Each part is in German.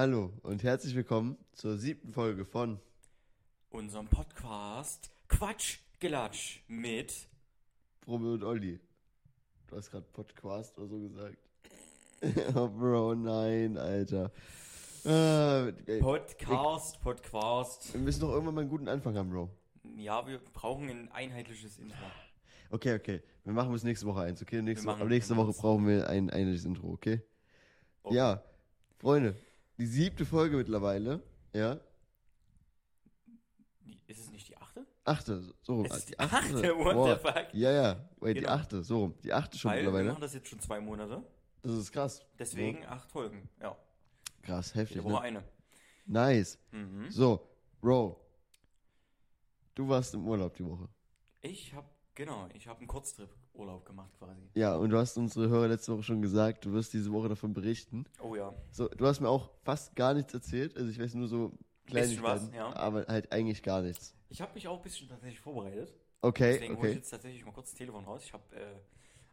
Hallo und herzlich willkommen zur siebten Folge von unserem Podcast Quatsch Gelatsch mit Probe und Olli. Du hast gerade Podcast oder so gesagt. oh, Bro, nein, Alter. Ah, ey, Podcast, Podcast. wir müssen doch irgendwann mal einen guten Anfang haben, Bro. Ja, wir brauchen ein einheitliches Intro. Okay, okay. Wir machen bis nächste Woche eins, okay? Nächste, aber nächste Woche brauchen wir ein einheitliches Intro, okay? Okay. Ja, Freunde, die siebte Folge mittlerweile, ja? Die- Ist es nicht die achte? Achte, so rum. Es ist Die die achte, what Boah. the fuck? Ja, ja, wait, die Genau. achte, so rum. Die achte schon Weil wir mittlerweile. machen das jetzt schon zwei Monate. Das ist krass. Deswegen acht Folgen. Ja, Krass, heftig, jede Woche ne? eine. Nice. Mhm. So, Bro. Du warst im Urlaub die Woche. Ich habe, genau, ich habe einen Kurztrip-Urlaub gemacht quasi. Ja, und du hast unsere Hörer letzte Woche schon gesagt, du wirst diese Woche davon berichten. Oh ja. So, du hast mir auch fast gar nichts erzählt. Also ich weiß nur so Bisschen was, Kleinigkeiten, ja. aber halt eigentlich gar nichts. Ich habe mich auch ein bisschen tatsächlich vorbereitet. Okay, Deswegen hole ich okay. jetzt tatsächlich mal kurz das Telefon raus. Ich habe äh,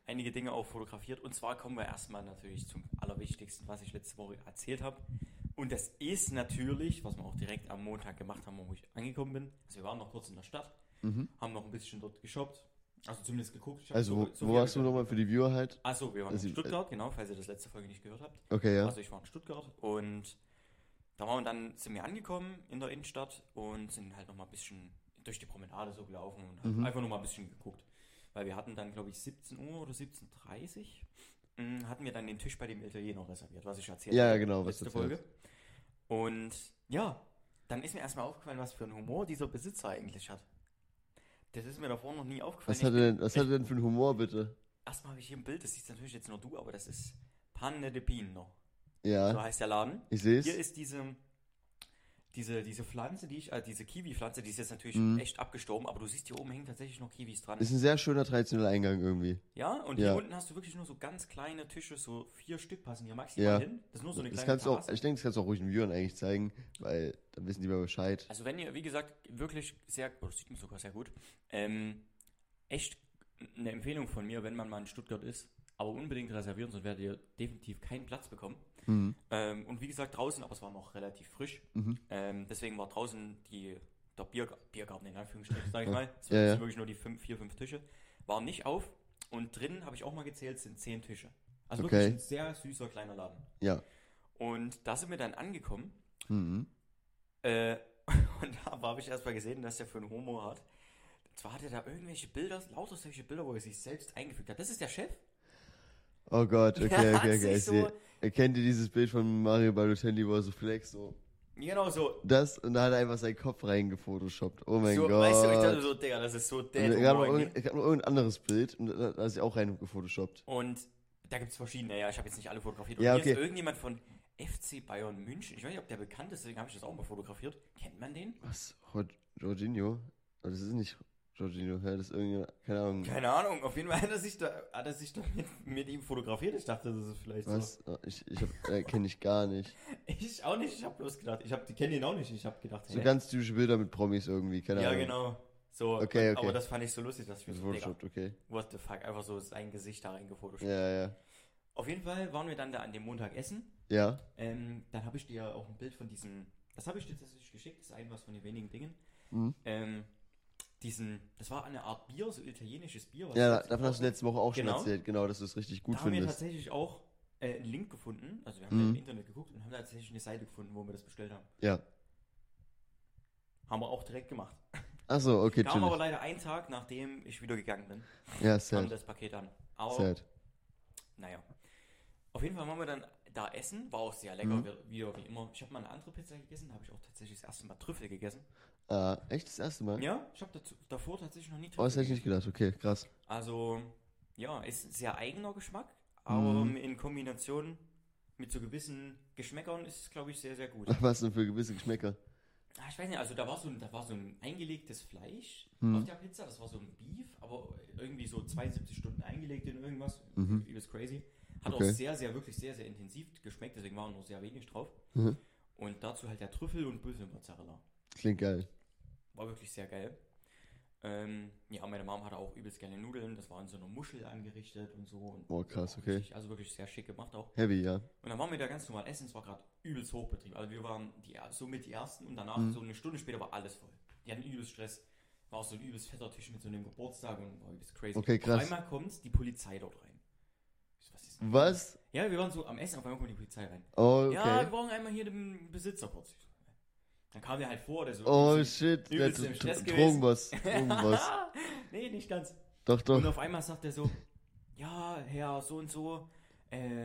einige Dinge auch fotografiert. Und zwar kommen wir erstmal natürlich zum Allerwichtigsten, was ich letzte Woche erzählt habe. Und das ist natürlich, was wir auch direkt am Montag gemacht haben, wo ich angekommen bin. Also wir waren noch kurz in der Stadt, haben noch ein bisschen dort geshoppt. Also zumindest geguckt. Also, so- wo, so wo warst du nochmal für die Viewer halt? Achso, wir waren Also, in Stuttgart, genau, falls ihr das letzte Folge nicht gehört habt. Okay, ja. Also ich war in Stuttgart und da waren wir dann, sind wir angekommen in der Innenstadt und sind halt noch mal ein bisschen durch die Promenade so gelaufen und Mhm. haben einfach noch mal ein bisschen geguckt. Weil wir hatten dann, glaube ich, 17 Uhr oder 17.30 Uhr, mh, hatten wir dann den Tisch bei dem Italiener reserviert, was ich erzählt Ja, habe ja, genau, was letzte du erzählt Folge. Und ja, dann ist mir erstmal aufgefallen, was für einen Humor dieser Besitzer eigentlich hat. Das ist mir davor noch nie aufgefallen. Was hat er denn, was hat er denn für einen Humor, bitte? Erstmal habe ich hier ein Bild, das siehst natürlich jetzt nur du, aber das ist Panne de Pino. So Ja, heißt der Laden. ich sehe Hier es. ist diese, diese, diese Pflanze, die ich, äh, diese Kiwi-Pflanze, die ist jetzt natürlich Mhm. echt abgestorben, aber du siehst hier oben hängen tatsächlich noch Kiwis dran. Ist ein sehr schöner traditioneller Eingang irgendwie. Ja, und Ja. hier unten hast du wirklich nur so ganz kleine Tische, so vier Stück passen hier maximal Ja. hin. Das ist nur so eine Das kleine kannst auch, ich denke, das kannst du auch ruhig den Viewern eigentlich zeigen, weil dann wissen die mal Bescheid. Also wenn ihr, wie gesagt, wirklich sehr, oh, das sieht man sogar sehr gut, ähm, echt eine Empfehlung von mir, wenn man mal in Stuttgart ist, aber unbedingt reservieren, sonst werdet ihr definitiv keinen Platz bekommen. Mhm. Ähm, und wie gesagt, draußen, aber es war noch relativ frisch. Mhm. Ähm, deswegen war draußen die, der Bier, Biergarten in Anführungsstrichen, sag ich Ja. mal. Es Ja, ja. sind wirklich nur die fünf, vier, fünf Tische. Waren nicht auf. Und drinnen, habe ich auch mal gezählt, sind zehn Tische. Also Okay. wirklich ein sehr süßer kleiner Laden. Ja. Und da sind wir dann angekommen. Mhm. Äh, und da habe ich erst mal gesehen, dass der für einen Humor hat. Zwar hat er da irgendwelche Bilder, lauter solche Bilder, wo er sich selbst eingefügt hat. Das ist der Chef. Oh Gott, okay, okay, okay. Ich so- Erkennt ihr dieses Bild von Mario Balotelli, wo er so flex, so Genau so. das und da hat er einfach seinen Kopf reingefotoshoppt. Oh mein so Gott. weißt du, ich dachte so, Digga, das ist so der es gab noch, gab noch irgendein anderes Bild und da da ist er auch rein gefotoshoppt. Und da gibt es verschiedene, ja, ich habe jetzt nicht alle fotografiert. Ja, und hier okay. ist irgendjemand von FC Bayern München. Ich weiß nicht, ob der bekannt ist, deswegen habe ich das auch mal fotografiert. Kennt man den? Was? Jor- Jorginho? Oh, das ist nicht Jorginho, ja, das irgendwie, keine Ahnung. Keine Ahnung, auf jeden Fall hat er sich da, hat er sich da mit, mit ihm fotografiert. Ich dachte, das ist vielleicht Was? Oh, Ich, ich hab, äh, kenne ich gar nicht. so. Ich auch nicht, ich habe bloß gedacht, ich hab, die kenne ihn auch nicht. Ich habe gedacht, So hä? ganz typische Bilder mit Promis irgendwie, keine ja, Ahnung. genau. So, Okay, und- okay. aber das fand ich so lustig, dass ich mir so, Digga, okay. what the fuck, einfach so sein Gesicht da reingefotoshoppt. Ja, ja. Auf jeden Fall waren wir dann da an dem Montag essen. Ja, Ähm, dann habe ich dir auch ein Bild von diesem, das habe ich dir tatsächlich geschickt, das ist ein was von den wenigen Dingen. Mhm. Ähm, diesen, das war eine Art Bier, so italienisches Bier. was ja, davon hast du letzte Woche auch schon Genau. erzählt, genau, dass du es richtig gut Da haben wir findest. tatsächlich auch äh, einen Link gefunden, also wir haben Mhm. da im Internet geguckt und haben da tatsächlich eine Seite gefunden, wo wir das bestellt haben. Ja. Haben wir auch direkt gemacht. Achso, okay, Kam aber leider einen Tag, nachdem ich wieder gegangen bin, Ja, kam sad. das Paket an. Aber, Sad. naja. Auf jeden Fall waren wir dann da essen, war auch sehr lecker, Mhm. wie- wieder wie immer. Ich habe mal eine andere Pizza gegessen, da habe ich auch tatsächlich das erste Mal Trüffel gegessen. Ah, echt das erste Mal? Ja, ich habe davor tatsächlich noch nie Oh, das hätte ich nicht gedacht, okay, krass. Also, ja, ist sehr eigener Geschmack, aber Mhm. in Kombination mit so gewissen Geschmäckern ist es, glaube ich, sehr, sehr gut. Was denn für gewisse Geschmäcker? Ah, ich weiß nicht, also da war so ein, da war so ein eingelegtes Fleisch Mhm. auf der Pizza, das war so ein Beef, aber irgendwie so 72 Stunden eingelegt in irgendwas, Mhm. übelst crazy. Hat Okay. auch sehr, sehr, wirklich sehr, sehr intensiv geschmeckt, deswegen war nur sehr wenig drauf. Mhm. Und dazu halt der Trüffel und Büffelmozzarella. Klingt geil. War wirklich sehr geil. Ähm, ja, meine Mom hatte auch übelst gerne Nudeln. Das war in so einer Muschel angerichtet und so. Und Oh, krass, ja, okay. Richtig, also wirklich sehr schick gemacht auch. Heavy, ja. Und dann waren wir da ganz normal essen. Es war gerade übelst Hochbetrieb. Also wir waren die, somit die Ersten und danach, Mhm. so eine Stunde später, war alles voll. Die hatten übelst Stress. War auch so ein übelst fetter Tisch mit so einem Geburtstag und war übelst crazy. Okay, krass. Auf einmal kommt die Polizei dort rein. Was? Was? Ja, wir waren so am Essen, auf einmal kommt die Polizei rein. Oh, Ja, okay. wir brauchen einmal hier den Besitzer kurz. Dann kam der halt vor, der so. Oh, shit. Der gewesen. Drogenboss. Drogenboss. nee, nicht ganz. Doch, Und doch. auf einmal sagt er so, ja, Herr so und so, äh,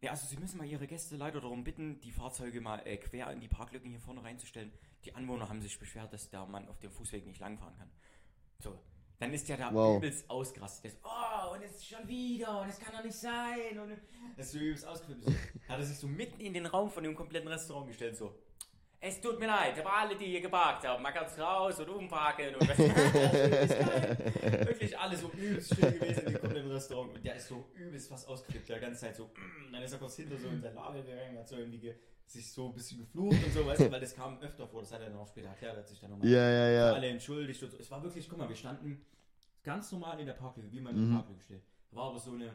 ja, also Sie müssen mal Ihre Gäste leider darum bitten, die Fahrzeuge mal äh, quer in die Parklücken hier vorne reinzustellen. Die Anwohner haben sich beschwert, dass der Mann auf dem Fußweg nicht langfahren kann. So, dann ist der da Wow. übelst ausgerastet. Der so, oh, und jetzt schon wieder, und das kann doch nicht sein. Und das ist so übelst ausgeflippt. So, hat er sich so mitten in den Raum von dem kompletten Restaurant gestellt, so. Es tut mir leid, aber alle, die hier geparkt haben, man kann's raus und umparken und was. Wirklich alle so übelst still gewesen in dem kompletten Restaurant. Und der ist so übelst was ausgeflippt, der ganze Zeit so. mm, Dann ist er kurz hinter so in sein Lager gegangen, hat so irgendwie ge sich so ein bisschen geflucht und so, weißt du, weil das kam öfter vor, das hat er dann auch später erklärt, hat sich dann nochmal Ja, ja, ja. alle entschuldigt und so. Es war wirklich, guck mal, wir standen ganz normal in der Parklücke, wie man Mhm. in der Parklücke steht. War aber so eine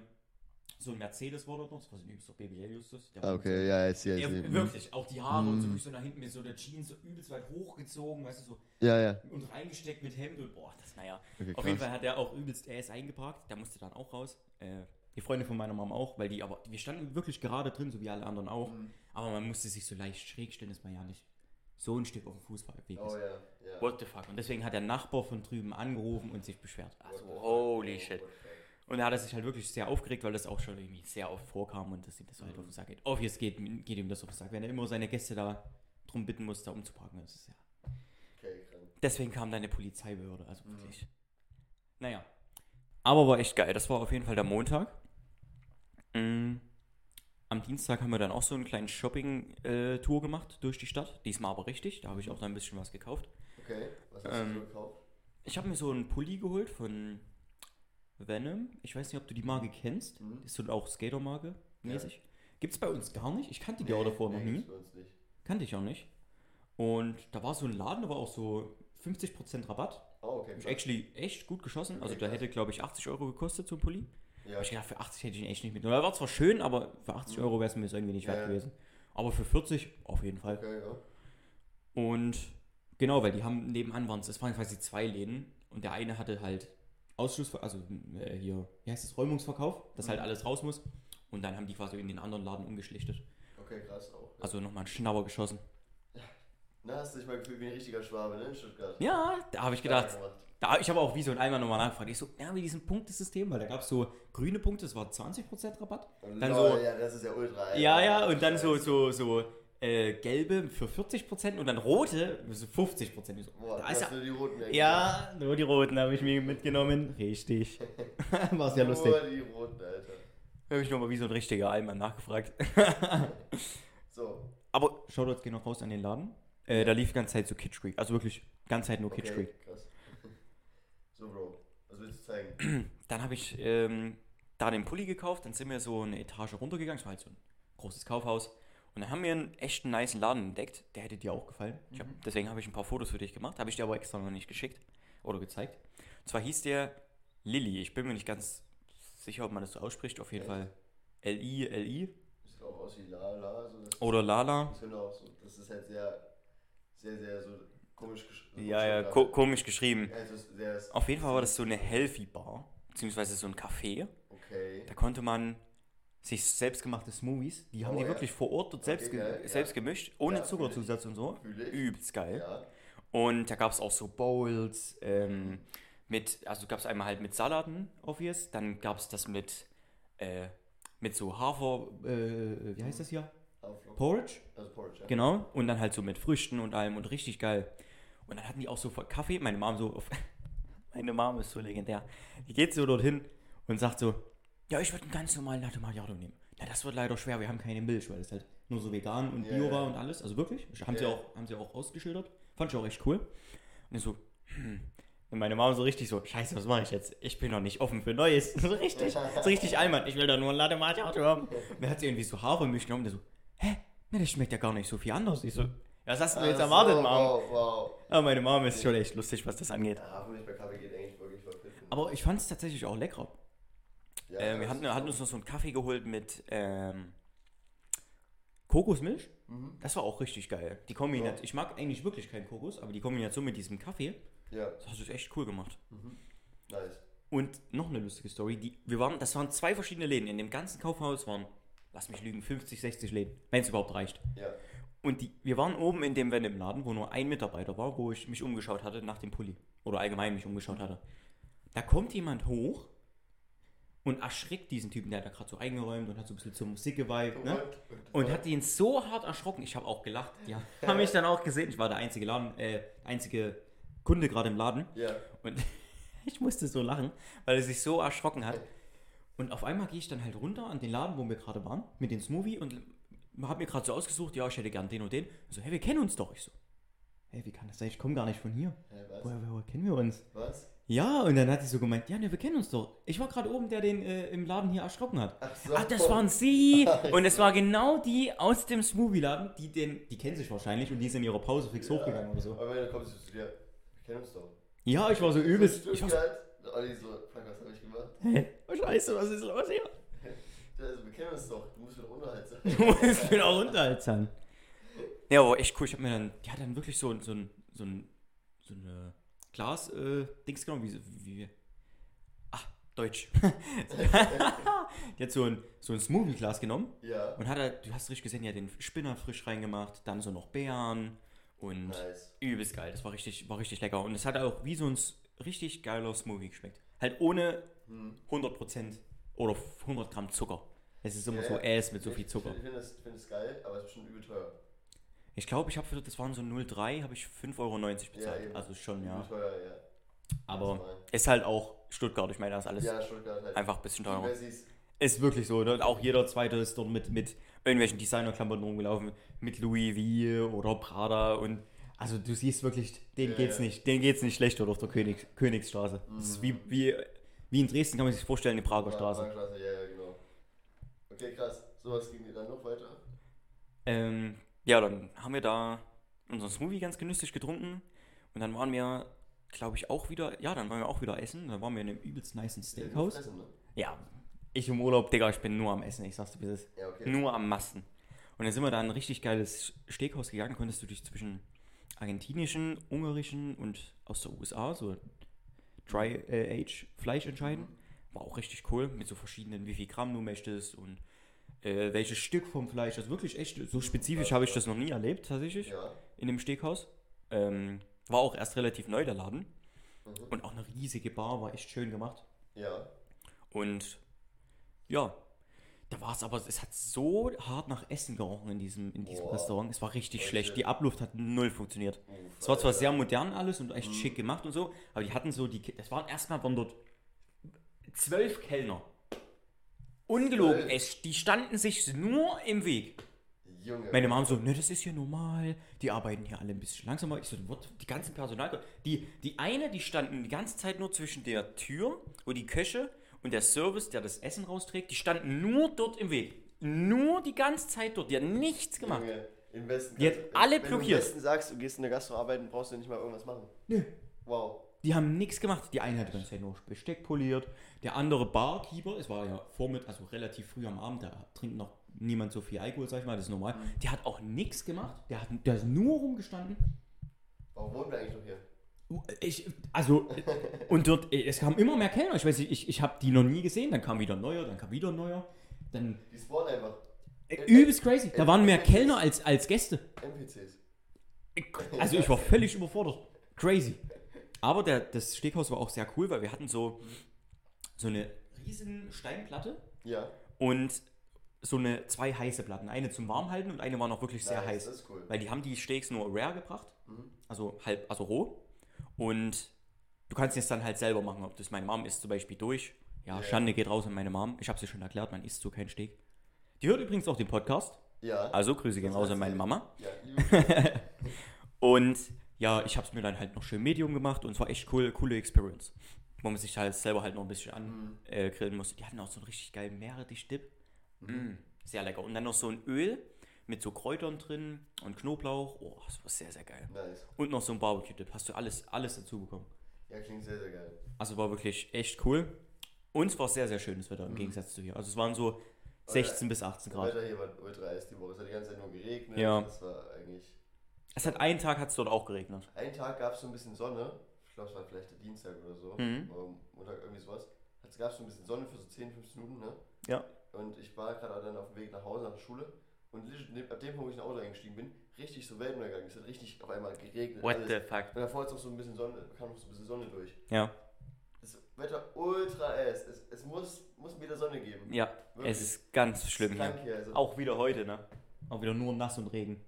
so ein Mercedes war dort noch, das war so BBL Justus. Okay, ja, jetzt, jetzt. wirklich, auch die Haare und so, Mhm. so nach hinten mit so der Jeans so übelst weit hochgezogen, weißt du, so Ja, ja. und reingesteckt mit Hemd und boah, das, naja. Okay, Auf jeden. Fall hat er auch übelst, er ist eingeparkt, der musste dann auch raus. Äh, die Freunde von meiner Mama auch, weil die, aber wir standen wirklich gerade drin, so wie alle anderen auch. Mhm. Aber man musste sich so leicht schräg stellen, dass man ja nicht so ein Stück auf dem Fußballweg ist. Oh, ja, ja. What the fuck? Und deswegen hat der Nachbar von drüben angerufen und sich beschwert. Also, holy shit. Und da hat er sich halt wirklich sehr aufgeregt, weil das auch schon irgendwie sehr oft vorkam und dass ihm das halt auf den Sack geht. Obvious geht, geht ihm das auf den Sack, wenn er immer seine Gäste da drum bitten muss, da umzuparken. Das ist ja. Okay. Deswegen kam da eine Polizeibehörde, also wirklich. Naja. Aber war echt geil. Das war auf jeden Fall der Montag. Mm. Am Dienstag haben wir dann auch so einen kleinen Shopping-Tour gemacht durch die Stadt. Diesmal aber richtig. Da habe ich auch dann ein bisschen was gekauft. Okay, was hast Ähm, du gekauft? Ich habe mir so einen Pulli geholt von Venom. Ich weiß nicht, ob du die Marke kennst. Mhm. Ist so auch Skatermarke mäßig. Gibt's bei uns gar nicht. Ich kannte die auch davor noch nie. Kannte ich auch nicht. Und da war so ein Laden, da war auch so 50% Rabatt. Oh, okay. Hab actually echt gut geschossen. Also Okay, der krass. hätte, glaube ich, 80 Euro gekostet, so ein Pulli. Ja, Aber ich gedacht, für 80 hätte ich ihn echt nicht mit. Er war zwar schön, aber für 80 Euro wäre es mir irgendwie nicht Ja, wert ja. gewesen. Aber für 40 auf jeden Fall. okay, ja. Und genau, weil die haben nebenan waren es, es waren quasi zwei Läden und der eine hatte halt Ausschluss, also äh, hier, wie heißt das, Räumungsverkauf, dass halt Mhm. alles raus muss. Und dann haben die quasi in den anderen Laden umgeschlichtet. Okay, krass auch. Ja. Also nochmal einen Schnauber geschossen. Na, hast du dich mal gefühlt wie ein richtiger Schwabe, ne, in Stuttgart? Ja, da habe ich gedacht, da, ich habe auch wie so ein einmal nochmal nachgefragt. Ich so, ja, wie diesem Punktesystem, weil da gab es so grüne Punkte, das war 20% Rabatt. Dann Lol, so- Ja, das ist ja ultra. Ja, ja, und dann so, so, so äh, gelbe für 40% und dann rote für 50%. Ich so, Boah, da ist ja, du die roten ja, nur die roten habe ich mir mitgenommen. Richtig. War sehr lustig. Nur die roten, Alter. Habe ich nochmal wie so ein richtiger Allmann nachgefragt. So. Aber Shoutouts gehen noch raus an den Laden. Äh, da lief die ganze Zeit so Kitsch Creek. Also wirklich, ganze Zeit nur Okay, Kitsch Creek. krass. So, Bro. Was willst du zeigen? Dann habe ich ähm, da den Pulli gekauft. Dann sind wir so eine Etage runtergegangen. Es war halt so ein großes Kaufhaus. Und dann haben wir einen echten nice Laden entdeckt. Der hätte dir auch gefallen. Hab, deswegen habe ich ein paar Fotos für dich gemacht. Habe ich dir aber extra noch nicht geschickt oder gezeigt. Und zwar hieß der Lilly. Ich bin mir nicht ganz sicher, ob man das so ausspricht. Auf jeden Echt? Fall L-I-L-I Sieht auch aus wie Lala. So, oder Lala. Auch so. Das ist halt sehr, sehr, sehr so komisch geschrieben. Ja, ja, ko komisch geschrieben. Ja, sehr. Auf jeden Fall war das so eine Healthy Bar, beziehungsweise so ein Café. Okay. Da konnte man sich selbstgemachte Smoothies, die haben Oh, die ja. wirklich vor Ort dort selbst, Okay, ge geil, ja. selbst gemischt, ohne Ja. Zuckerzusatz und so. Übelst geil. Und da gab es auch so Bowls, ähm, mit, also gab es einmal halt mit Salaten, obvious, dann gab es das mit, äh, mit so Hafer, äh, wie heißt das hier? Porridge? Also Porridge, ja. Genau. Und dann halt so mit Früchten und allem und richtig geil. Und dann hatten die auch so Kaffee. Meine Mom so, auf, meine Mom ist so legendär. Die geht so dorthin und sagt so, ja, ich würde einen ganz normalen Latte Macchiato nehmen. Ja, das wird leider schwer, wir haben keine Milch, weil das halt nur so vegan und bio war und alles. Also wirklich, haben, sie auch, haben sie auch ausgeschildert. Fand ich auch echt cool. Und ich so, hm. Und meine Mom so richtig so, scheiße, was mache ich jetzt? Ich bin noch nicht offen für Neues. So richtig, so richtig Allmann. Ich will doch nur ein Latte Macchiato haben. Und dann hat sie irgendwie so Hafermilch genommen. Der so, hä? Ne, das schmeckt ja gar nicht so viel anders. Ich so, Was hast du denn jetzt Ach erwartet, so, Mom? Wow, wow. Ja, meine Mom ist schon echt lustig, was das angeht. Ja, Hafermilch bei Kaffee geht eigentlich wirklich verpfiffen. Aber ich fand es tatsächlich auch lecker. Ja, äh, wir hatten, hatten uns noch so einen Kaffee geholt mit ähm, Kokosmilch. Mhm. Das war auch richtig geil. Die Kombination. Ja. Ich mag eigentlich wirklich keinen Kokos, aber die Kombination mit diesem Kaffee, Ja, das hast du echt cool gemacht. nice. Und noch eine lustige Story. Die, wir waren, das waren zwei verschiedene Läden. In dem ganzen Kaufhaus waren, lass mich lügen, 50, 60 Läden. Wenn es überhaupt reicht. Ja. Und die, wir waren oben in dem Venom-Laden, wo nur ein Mitarbeiter war, wo ich mich umgeschaut hatte nach dem Pulli. Oder allgemein mich umgeschaut hatte. Da kommt jemand hoch und erschreckt diesen Typen, der hat da gerade so eingeräumt und hat so ein bisschen zur Musik geweibt. Ne? Und hat ihn so hart erschrocken. Ich habe auch gelacht. Die haben mich dann auch gesehen. Ich war der einzige Laden, äh, einzige Kunde gerade im Laden. Ja. Und ich musste so lachen, weil er sich so erschrocken hat. Und auf einmal gehe ich dann halt runter an den Laden, wo wir gerade waren, mit dem Smoothie und habe mir gerade so ausgesucht, ja, ich hätte gern den und den. Und so, hey, wir kennen uns doch. Ich so, hey, wie kann das sein? Ich komme gar nicht von hier. Hä, was? Woher, woher kennen wir uns? Was? Ja, und dann hat sie so gemeint, ja, ne, wir kennen uns doch. Ich war gerade oben, der den äh, im Laden hier erschrocken hat. Ach so. Ach, das waren sie! Und es war genau die aus dem Smoothie-Laden, die den, die kennen sich wahrscheinlich und die sind in ihrer Pause fix hochgegangen oder so. Aber du kommst, zu dir, wir kennen uns doch. Ja, ich war so übelst. So Ich war Stuttgart, Olli so, fuck, was hab ich gemacht? so, oh, scheiße, was ist los hier? Ja, Also, wir kennen uns doch, du musst wieder Unterhalt sein. Du musst mir auch runterhalten. Ja, aber echt cool. Ich hab mir dann, die hat dann wirklich so, ein- so so so eine Glas, äh, Dings genommen, wie, wie, ach, Deutsch. die hat so ein, so ein Smoothie-Glas genommen Ja, und hat da, du hast richtig gesehen, hat den Spinner frisch reingemacht, dann so noch Beeren und nice. übelst geil. Das war richtig, war richtig lecker. Und es hat auch wie so ein richtig geiler Smoothie geschmeckt. Halt ohne Hm. 100% oder 100 Gramm Zucker. Es ist immer Ja, so ja. Ass mit so viel Zucker. Ich finde das, ich find das geil, aber es ist bestimmt übel teuer. Ich glaube, ich habe für das waren so 0,3, habe ich 5,90 Euro bezahlt. eben. also schon, ja. Teuer, ja. Aber Normal. ist halt auch Stuttgart, ich meine, das ist alles Ja, halt. einfach ein bisschen teurer. Ist wirklich so, ne? Und auch jeder zweite ist dort mit, mit irgendwelchen Designerklamotten rumgelaufen, mit Louis V oder Prada und also du siehst wirklich, denen Ja, geht's ja. nicht, denen geht's nicht schlecht dort auf der König, Königsstraße. Das ist wie, wie, wie in Dresden kann man sich vorstellen, die Prager Straße. Straße, ja, ja, genau. Okay, krass. So, was ging dir dann noch weiter? Ähm, ja, dann haben wir da unseren Smoothie ganz genüsslich getrunken und dann waren wir, glaube ich, auch wieder, ja, dann waren wir auch wieder essen. Dann waren wir in einem übelst nicen Steakhouse. Ne? Ja, ich im Urlaub, Digga, ich bin nur am Essen, ich sag's dir, wie es ist. Ja, okay. Nur am Masten. Und dann sind wir da in ein richtig geiles Steakhouse gegangen, konntest du dich zwischen argentinischen, ungarischen und aus der USA, so Dry äh, Age Fleisch entscheiden. War auch richtig cool, mit so verschiedenen, wie viel Gramm du möchtest und äh, welches Stück vom Fleisch. Das ist wirklich echt, so spezifisch habe ich das noch nie erlebt, tatsächlich, Ja. in dem Steakhouse. Ähm, war auch erst relativ neu, der Laden. Mhm. Und auch eine riesige Bar, war echt schön gemacht. Ja. Und ja, da war es aber, es hat so hart nach Essen gerochen in diesem, in diesem Boah. Restaurant. Es war richtig Voll schlecht. Die Abluft hat null funktioniert. Uff, Es war zwar Alter. sehr modern alles und echt Mhm. schick gemacht und so, aber die hatten so die, das waren erstmal waren dort zwölf Kellner. Ungelogen, Zwölf? es, die standen sich nur im Weg. Junge. Meine Mom so, ne, das ist hier normal, die arbeiten hier alle ein bisschen langsamer. Ich so, what? die ganzen Personal, die, die eine, die standen die ganze Zeit nur zwischen der Tür und die Köche und der Service, der das Essen rausträgt, die standen nur dort im Weg. Nur die ganze Zeit dort, die hat nichts gemacht. Junge, im Westen. Die hat alle wenn blockiert. du im Westen sagst, du gehst in der Gastro arbeiten, brauchst du nicht mal irgendwas machen. Nö. Wow. Die haben nichts gemacht. Die eine hat die ganze Zeit nur Besteck poliert. Der andere Barkeeper, es war ja vormit, also relativ früh am Abend, da trinkt noch niemand so viel Alkohol, sag ich mal, das ist normal. Der hat auch nichts gemacht. Der hat, der ist nur rumgestanden. Warum wohnen wir eigentlich noch hier? Ich, also, und dort, es kamen immer mehr Kellner. Ich weiß nicht, ich, ich habe die noch nie gesehen. Dann kam wieder ein neuer, dann kam wieder ein neuer. Dann, Die spawnen einfach. äh, übelst crazy. Da waren mehr Kellner als, als Gäste. NPCs. Also, ich war völlig überfordert. Crazy. Aber der, das Steakhaus war auch sehr cool, weil wir hatten so, so eine riesen Steinplatte Ja. und so eine, zwei heiße Platten. Eine zum Warmhalten und eine war noch wirklich sehr nice, heiß. Das ist cool. Weil die haben die Steaks nur rare gebracht, Mhm. also halb, also roh. Und du kannst es dann halt selber machen, ob das meine Mom isst zum Beispiel durch. Ja, Ja. Schande geht raus an meine Mom. Ich habe sie schon erklärt, man isst so kein Steak. Die hört übrigens auch den Podcast. Ja. Also Grüße gehen raus an meine Mama. Ja, Und ja, ich habe es mir dann halt noch schön Medium gemacht und es war echt cool, coole Experience. Wo man sich halt selber halt noch ein bisschen Mhm. angrillen äh, grillen musste. Die hatten auch so einen richtig geilen Meerrettich-Dip. Mm, sehr lecker. Und dann noch so ein Öl mit so Kräutern drin und Knoblauch. Oh, das war sehr, sehr geil. Nice. Und noch so ein Barbecue-Dip. Hast du alles, alles dazu bekommen. Ja, klingt sehr, sehr geil. Also war wirklich echt cool. Und es war sehr, sehr schönes Wetter im Gegensatz zu hier. Also es waren so 16 bis 18 Das Grad. Wetter hier war ultra heiß die Woche. Es hat die ganze Zeit nur geregnet. Ja. Das war eigentlich. Es hat einen Tag hat es dort auch geregnet. Einen Tag gab es so ein bisschen Sonne. Ich glaube, es war vielleicht der Dienstag oder so. Mhm. Oder Montag irgendwie sowas. Es gab so ein bisschen Sonne für so 10, 15 Minuten, ne? Ja. Und ich war gerade dann auf dem Weg nach Hause, nach der Schule. Und legit ab dem Punkt, wo ich ins Auto eingestiegen bin, richtig so Weltuntergang. Es hat richtig auf einmal geregnet. What alles. the fuck? Und davor ist noch so ein bisschen Sonne, kam noch so ein bisschen Sonne durch. Ja, Das Wetter ultra ass. Es, es muss, muss wieder Sonne geben. ja. Wirklich. Es ist ganz schlimm Krank hier. hier. Also. Auch wieder heute, ne? Auch wieder nur nass und Regen.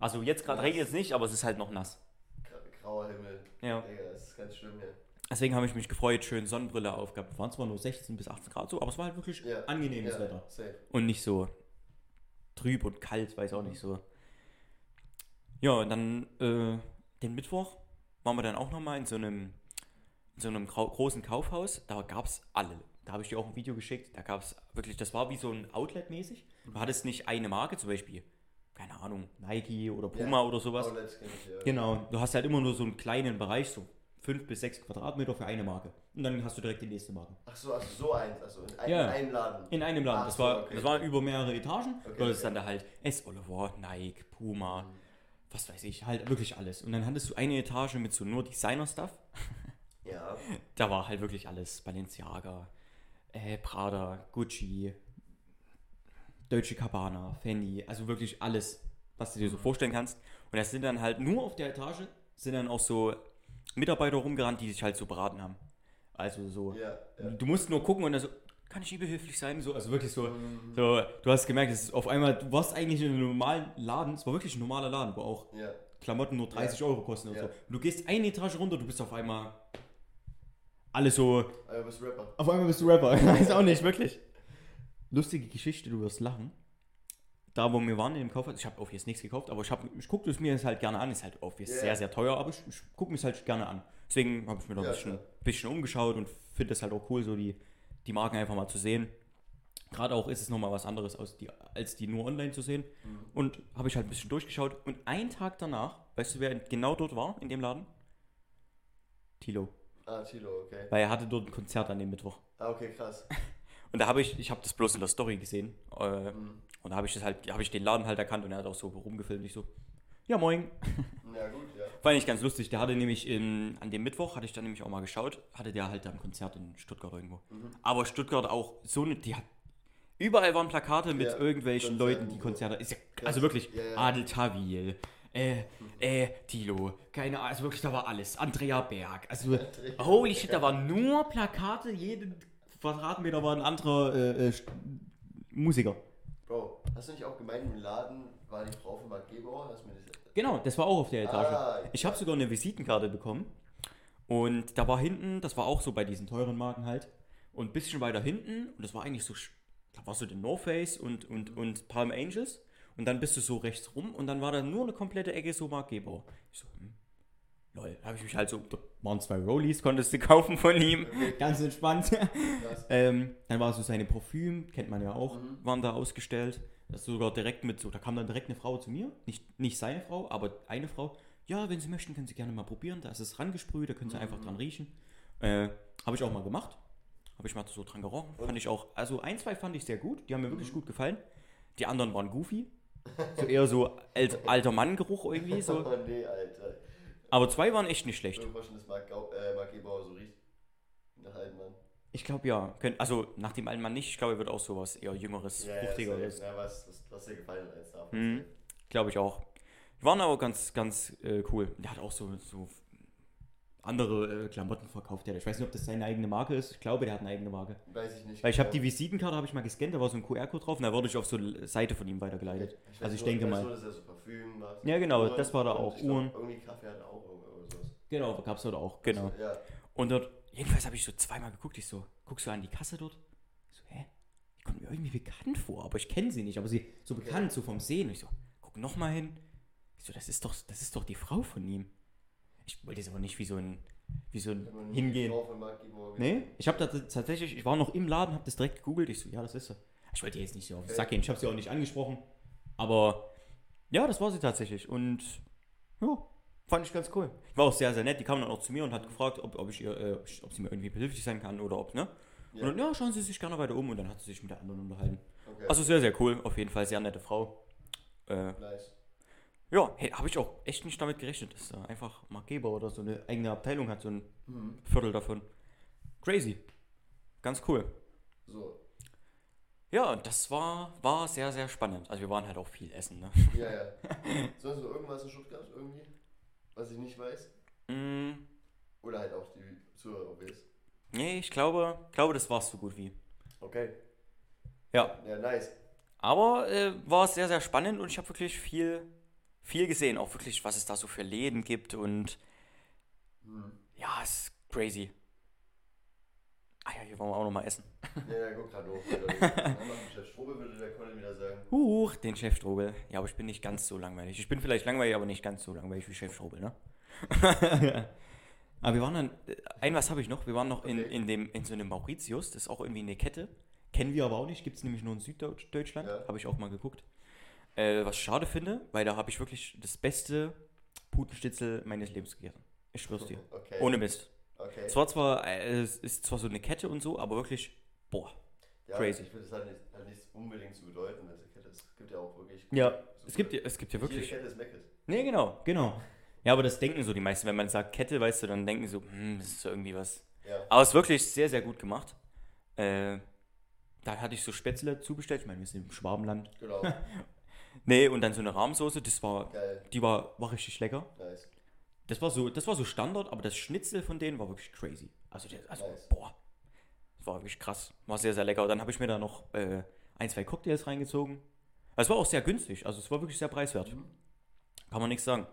Also jetzt gerade regnet es nicht, aber es ist halt noch nass. Gra- Grauer Himmel. Ja. Digga, es ist ganz schlimm hier. Deswegen habe ich mich gefreut, schön Sonnenbrille aufgehabt. Waren zwar nur 16 bis 18 Grad so, aber es war halt wirklich Ja. angenehmes ja, Wetter. Safe. Und nicht so trüb und kalt, weiß auch nicht so. Ja, und dann äh, den Mittwoch waren wir dann auch nochmal in so einem, in so einem großen Kaufhaus. Da gab es alle. Da habe ich dir auch ein Video geschickt. Da gab es wirklich, das war wie so ein Outlet mäßig. Du hattest nicht eine Marke, zum Beispiel, keine Ahnung, Nike oder Puma Ja. oder sowas. Ja. Genau, du hast halt immer nur so einen kleinen Bereich, so 5 bis 6 Quadratmeter für eine Marke. Und dann hast du direkt die nächste Marke. Ach so, also so eins. Also in, ein, Ja. in einem Laden. In einem Laden. Ach das, so, war, okay. das war über mehrere Etagen. Okay, ist okay. dann da halt S. Oliver, Nike, Puma, was weiß ich, halt wirklich alles. Und dann hattest du eine Etage mit so nur Designer-Stuff. Ja. Da war halt wirklich alles. Balenciaga, äh, Prada, Gucci, Deutsche Cabana, Fendi, also wirklich alles, was du dir so vorstellen kannst. Und das sind dann halt nur auf der Etage, sind dann auch so Mitarbeiter rumgerannt, die sich halt so beraten haben. Also so, Ja. ja. du musst nur gucken und dann so, kann ich behilflich sein? So, also wirklich so, so, du hast gemerkt, es ist auf einmal, du warst eigentlich in einem normalen Laden, es war wirklich ein normaler Laden, wo auch Ja. Klamotten nur 30 Euro kosten und so. Und du gehst eine Etage runter, du bist auf einmal alles so, du bist Rapper. auf einmal bist du Rapper. Ich weiß auch nicht, wirklich. Lustige Geschichte, du wirst lachen. Da, wo wir waren in dem Kaufhaus, ich habe auf jetzt nichts gekauft, aber ich, hab, ich gucke es mir jetzt halt gerne an. Ist halt auf jetzt Ja. sehr, sehr teuer, aber ich, ich gucke mir es halt gerne an. Deswegen habe ich mir da ein Ja, bisschen, klar. bisschen umgeschaut und finde es halt auch cool, so die, die Marken einfach mal zu sehen. Gerade auch ist es nochmal was anderes als die, als die nur online zu sehen. Mhm. Und habe ich halt ein bisschen durchgeschaut. Und einen Tag danach, weißt du, wer genau dort war, in dem Laden? Tilo. Ah, Tilo, okay. Weil er hatte dort ein Konzert an dem Mittwoch. Ah, okay, krass. Und da habe ich, ich habe das bloß in der Story gesehen. Äh, Mhm. und da habe ich das halt, habe ich den Laden halt erkannt und er hat auch so rumgefilmt. Ich so, ja moin. Ja, gut, ja. War nicht ganz lustig. Der hatte nämlich in, an dem Mittwoch, hatte ich dann nämlich auch mal geschaut, hatte der halt ein Konzert in Stuttgart irgendwo. Mhm. Aber Stuttgart auch so eine, die hat, überall waren Plakate mit Ja, irgendwelchen Leuten, die. Konzerte, ja, also wirklich, Ja. Adel Tawil, äh, äh, Tilo, keine Ahnung, also wirklich, da war alles. Andrea Berg, also, Andrea holy shit, da waren nur Plakate, jeden Quadratmeter war ein anderer äh, äh, Musiker. Bro, hast du nicht auch gemeint, im Laden war die Frau von Marc Gebauer? Hast mir das Genau, das war auch auf der Etage. Ah, ich habe sogar eine Visitenkarte bekommen. Und da war hinten, das war auch so bei diesen teuren Marken halt. Und ein bisschen weiter hinten, und das war eigentlich so, da war so der North Face und, und, und Palm Angels. Und dann bist du so rechts rum und dann war da nur eine komplette Ecke so Marc Gebauer. Ich so, hm, lol, da habe ich mich halt so, da waren zwei Rollies, konntest du kaufen von ihm. Ganz entspannt. Ähm, dann war so seine Parfüm, kennt man ja auch, Mhm. waren da ausgestellt. Das sogar direkt mit so, da kam dann direkt eine Frau zu mir, nicht, nicht seine Frau, aber eine Frau. Ja, wenn Sie möchten, können Sie gerne mal probieren. Da ist es rangesprüht, da können Sie einfach dran riechen. Äh, Habe ich auch mal gemacht. Habe ich mal so dran gerochen. Fand ich auch, also ein, zwei fand ich sehr gut, die haben mir wirklich gut gefallen. Die anderen waren goofy. So eher so alt, alter Mann-Geruch irgendwie. So. Nee, Alter. Aber zwei waren echt nicht Ich schlecht. Marc, Gau äh, Marc Gebauer so riecht. Nach alten Mann. Ich glaube ja. Also nach dem alten Mann nicht. Ich glaube, er wird auch sowas eher jüngeres, fruchtiger. ja, ja, was, was, was dir gefallen hat als davon. Mhm. Glaube ich auch. Die waren aber ganz, ganz äh, cool. Der hat auch so, so andere äh, Klamotten verkauft. Der. Ich weiß nicht, ob das seine eigene Marke ist. Ich glaube, der hat eine eigene Marke. Weiß ich nicht. Weil ich habe die genau. Visitenkarte habe ich mal gescannt, da war so ein QR-Code drauf und da wurde ich auf so eine Seite von ihm weitergeleitet. weiß also ich nur- denke mal. Nur, dass er so Parfüm macht. Ja, genau, Uhren das war da auch. ich glaub, Uhren. Irgendwie Kaffee hat er auch. Genau, gab es dort auch. Genau. Ja. Und dort, jedenfalls habe ich so zweimal geguckt. Ich so, guckst du an die Kasse dort? Ich so, hä? Die kommt mir irgendwie bekannt vor, aber ich kenne sie nicht. Aber sie so bekannt, so vom Sehen. Und ich so, guck nochmal hin. Ich so, das ist doch, das ist doch die Frau von ihm. Ich wollte jetzt aber nicht wie so ein, wie so ein hingehen. Nee, ich habe da tatsächlich, ich war noch im Laden, habe das direkt gegoogelt. Ich so, ja, das ist sie. Ich wollte jetzt nicht so auf den Sack gehen. Ich habe sie auch nicht angesprochen. Aber ja, das war sie tatsächlich. Und ja, fand ich ganz cool. War auch sehr, sehr nett. Die kam dann auch zu mir und hat gefragt, ob, ob, ich ihr, äh, ob sie mir irgendwie behilflich sein kann oder ob, ne? Ja. Und dann, ja, schauen Sie sich gerne weiter um. Und dann hat sie sich mit der anderen unterhalten. Okay. Also sehr, sehr cool. Auf jeden Fall sehr nette Frau. Äh, nice. ja, hey, habe ich auch echt nicht damit gerechnet, dass da einfach Markgeber oder so eine eigene Abteilung hat, so ein Mhm. Viertel davon. Crazy. Ganz cool. So. Ja, und das war, war sehr, sehr spannend. Also wir waren halt auch viel essen, ne? Ja, ja. Sonst noch irgendwas in Stuttgart irgendwie? Was ich nicht weiß? Mm, Oder halt auch die Zuhörer wissen. nee, ich glaube, glaube, das war's so gut wie. Okay. Ja, Ja, nice. aber äh, war sehr, sehr spannend und ich habe wirklich viel, viel gesehen. Auch wirklich, was es da so für Läden gibt und Hm. ja, es ist crazy. Ah ja, hier wollen wir auch nochmal essen. Ja, ja, guck gerade hoch. Chef Strobel, würde der Colin wieder sagen. Huch, den Chef Strobel. Ja, aber ich bin nicht ganz so langweilig. Ich bin vielleicht langweilig, aber nicht ganz so langweilig wie Chef Strobel, ne? aber wir waren dann, äh, ein was habe ich noch, wir waren noch in, Okay. in, dem, in so einem Mauritius, das ist auch irgendwie eine Kette. Kennen wir aber auch nicht, gibt es nämlich nur in Süddeutschland, Ja. habe ich auch mal geguckt. Äh, was ich schade finde, weil da habe ich wirklich das beste Putenstitzel meines Lebens gegessen. Ich schwör's dir. Okay. Ohne Mist. Okay. Es war zwar, äh, es ist zwar so eine Kette und so, aber wirklich, boah. ja, crazy. Ich finde, das hat nicht, hat nichts unbedingt zu bedeuten, wenn es eine Kette ist. Es gibt ja auch wirklich. Ja, es gibt, ja- es gibt ja Jede wirklich. Kette ist Meckes. Nee, genau, genau. Ja, aber das denken so die meisten. Wenn man sagt Kette, weißt du, dann denken so, hm, das ist so irgendwie was. Ja. Aber es ist wirklich sehr, sehr gut gemacht. Äh, da hatte ich so Spätzle zubestellt. Ich meine, wir sind im Schwabenland. Genau. Nee, und dann so eine Rahmsoße, das war, Geil. die war, war richtig lecker. Nice. Das war so, das war so Standard, aber das Schnitzel von denen war wirklich crazy. Also, der, also Nice. boah, das war wirklich krass. War sehr, sehr lecker. Dann habe ich mir da noch äh, ein, zwei Cocktails reingezogen. Es war auch sehr günstig, also es war wirklich sehr preiswert. Mhm. Kann man nichts sagen.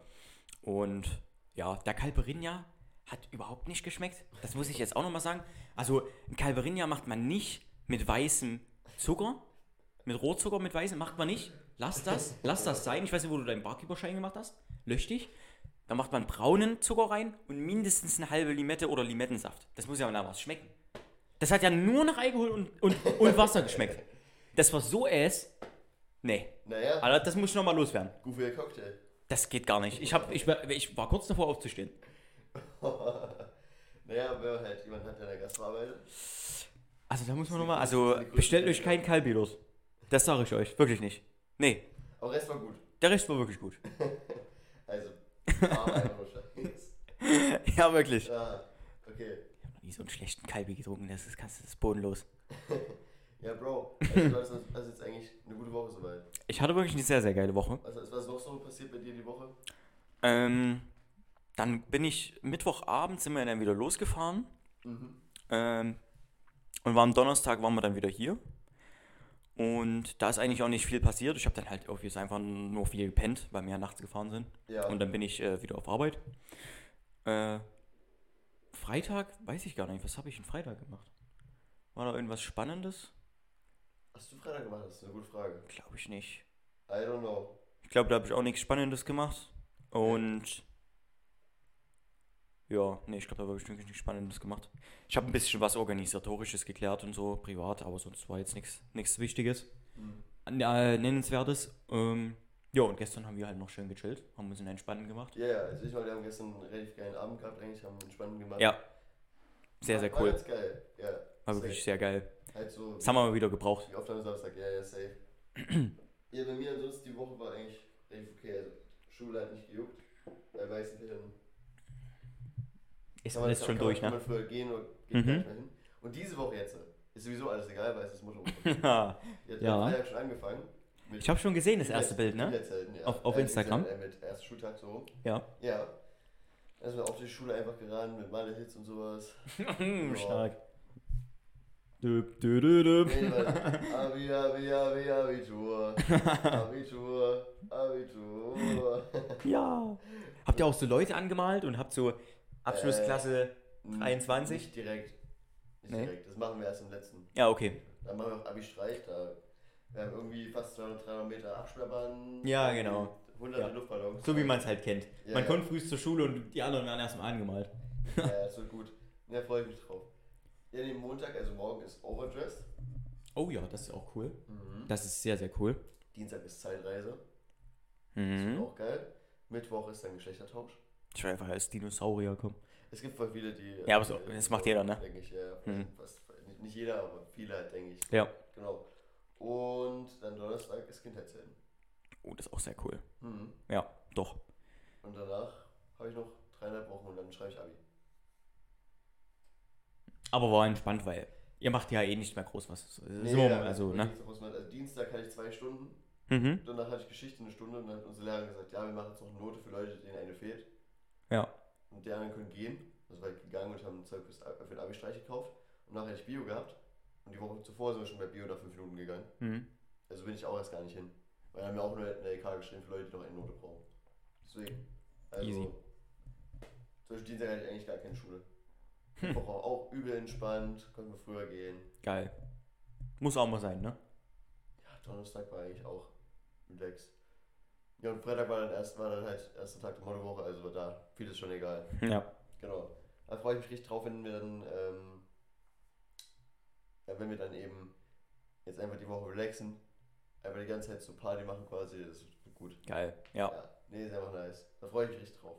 Und ja, der Calperinia hat überhaupt nicht geschmeckt. Das muss ich jetzt auch nochmal sagen. Also, ein Calperinia macht man nicht mit weißem Zucker. Mit Rohzucker, mit weißem macht man nicht. Lass das, lass das sein. Ich weiß nicht, wo du deinen Barkeeperschein gemacht hast. Lösch dich. Da macht man braunen Zucker rein und mindestens eine halbe Limette oder Limettensaft. Das muss ja nach was schmecken. Das hat ja nur nach Alkohol und, und, und Wasser geschmeckt. Das war so ass. Nee. Naja, Alter, das muss ich nochmal loswerden. goofiger Cocktail. Das geht gar nicht. Ich, hab, ich, war- ich war kurz davor aufzustehen. naja, wenn halt jemand hat, der der Gastro arbeitet. Also da muss man nochmal, also bestellt euch Möglichkeit. kein Kalbilos. Das sage ich euch, wirklich nicht. Nee, Aber Rest war gut. der Rest war wirklich gut. Also, ja, wirklich. Ah, okay. Ich habe noch nie so einen schlechten Kalbi getrunken, das ist, das ist bodenlos. Ja, Bro, also, du hast, hast jetzt eigentlich eine gute Woche soweit. Ich hatte wirklich eine sehr, sehr geile Woche. Was, was ist noch so passiert bei dir die Woche? Ähm, dann bin ich Mittwochabend sind wir dann wieder losgefahren. Mhm. Ähm, und war am Donnerstag waren wir dann wieder hier. Und da ist eigentlich auch nicht viel passiert. Ich habe dann halt irgendwie einfach nur viel gepennt, weil wir ja nachts gefahren sind. Ja. Und dann bin ich äh, wieder auf Arbeit. Äh, Freitag, weiß ich gar nicht, was habe ich denn Freitag gemacht? War da irgendwas Spannendes? Hast du Freitag gemacht? Das ist eine gute Frage. Glaube ich nicht. I don't know. Ich glaube, da habe ich auch nichts Spannendes gemacht. Und ja, nee, ich glaube, da habe ich wirklich nichts Spannendes gemacht. Ich habe ein bisschen was Organisatorisches geklärt und so, privat, aber sonst war jetzt nichts Wichtiges. Mhm. Äh, nennenswertes. Ähm, ja, und gestern haben wir halt noch schön gechillt, haben uns in entspannen gemacht. Ja, ja, also ich mal, wir haben gestern einen relativ geilen Abend gehabt, eigentlich haben einen spannenden gemacht. Ja, sehr, sehr War cool. ganz geil, ja. War wirklich safe. sehr geil. Halt so, Das haben wir mal wieder gebraucht. wie oft am Samstag, ja, ja, safe. ja, bei mir ansonsten die Woche war eigentlich relativ okay. Also, Schule hat nicht gejuckt. Bei meisten Fällen Ist alles schon durch, ne? Man früher gehen oder geht Mhm. gar nicht mehr hin. Und diese Woche jetzt ist sowieso alles egal, weil es ist Motto. Ja. Hat Ja. Freitag schon angefangen. Ich habe schon gesehen, das erste Bild, ne? Ja. Auf- auf Äh, Instagram? Äh, Mit ersten Schultag so. Ja. Ja. Erstmal auf die Schule einfach gerannt mit Malle-Hits und sowas. Stark. Nee, weil Abi, Abi, Abi, Abitur. Abitur, Abitur. Ja. Habt ihr auch so Leute angemalt und habt so Abschlussklasse? Hm, 23? Nicht direkt. Nicht Nee. direkt. Das machen wir erst im letzten. Ja, okay. Dann machen wir auch Abi-Streich. Da wir haben irgendwie fast 200, 300 Meter Absperrbahn. Ja, genau. Hunderte Ja. Luftballons. So wie man es halt kennt. Ja, man ja. kommt früh zur Schule und die anderen werden erstmal angemalt. Ja, das wird gut. Da freue ich mich drauf. Ja, den Montag, also morgen ist Overdressed. Oh ja, das ist auch cool. Mhm. Das ist sehr, sehr cool. Dienstag ist Zeitreise. Das Mhm. ist auch geil. Mittwoch ist dann Geschlechtertausch. Ich will einfach als Dinosaurier kommen. Es gibt voll viele, die. Ja, aber so- die- das macht jeder, ne? Denke ich, ja. Mhm. Fast, nicht, jeder, aber viele halt, denke ich. Ja. Genau. Und dann Donnerstag ist Kindheitshelden. Oh, das ist auch sehr cool. Mhm. Ja, doch. Und danach habe ich noch dreieinhalb Wochen und dann schreibe ich Abi. Aber war entspannt, weil ihr macht ja eh nicht mehr groß was. So, Nee, so, ja, also, ne? Also Dienstag hatte ich zwei Stunden, Mhm. danach hatte ich Geschichte eine Stunde und dann hat unsere Lehrerin gesagt, ja, wir machen jetzt noch eine Note für Leute, denen eine fehlt. Ja. Und die anderen können gehen. Also war ich gegangen und haben Zeug für den Abi-Streich gekauft. Und nachher hatte ich Bio gehabt. Und die Woche zuvor sind wir schon bei Bio nach fünf Minuten gegangen. Mhm. Also bin ich auch erst gar nicht hin. Weil wir haben ja auch nur eine EK geschrieben für Leute, die noch eine Note brauchen. Deswegen. Also, Easy. Zum Beispiel Dienstag hatte ich eigentlich gar keine Schule. Woche auch übel entspannt, konnten wir früher gehen. Geil. Muss auch mal sein, ne? Ja, Donnerstag war eigentlich auch relaxed. Ja, und Freitag war dann erst, war dann halt erster Tag der Mottowoche, also war da vieles schon egal. Ja. Genau. Da freue ich mich richtig drauf, wenn wir dann, ähm, ja, wenn wir dann eben jetzt einfach die Woche relaxen, einfach die ganze Zeit so Party machen quasi, das wird gut. Geil. Ja. Ja, nee, ist einfach nice. Da freue ich mich richtig drauf.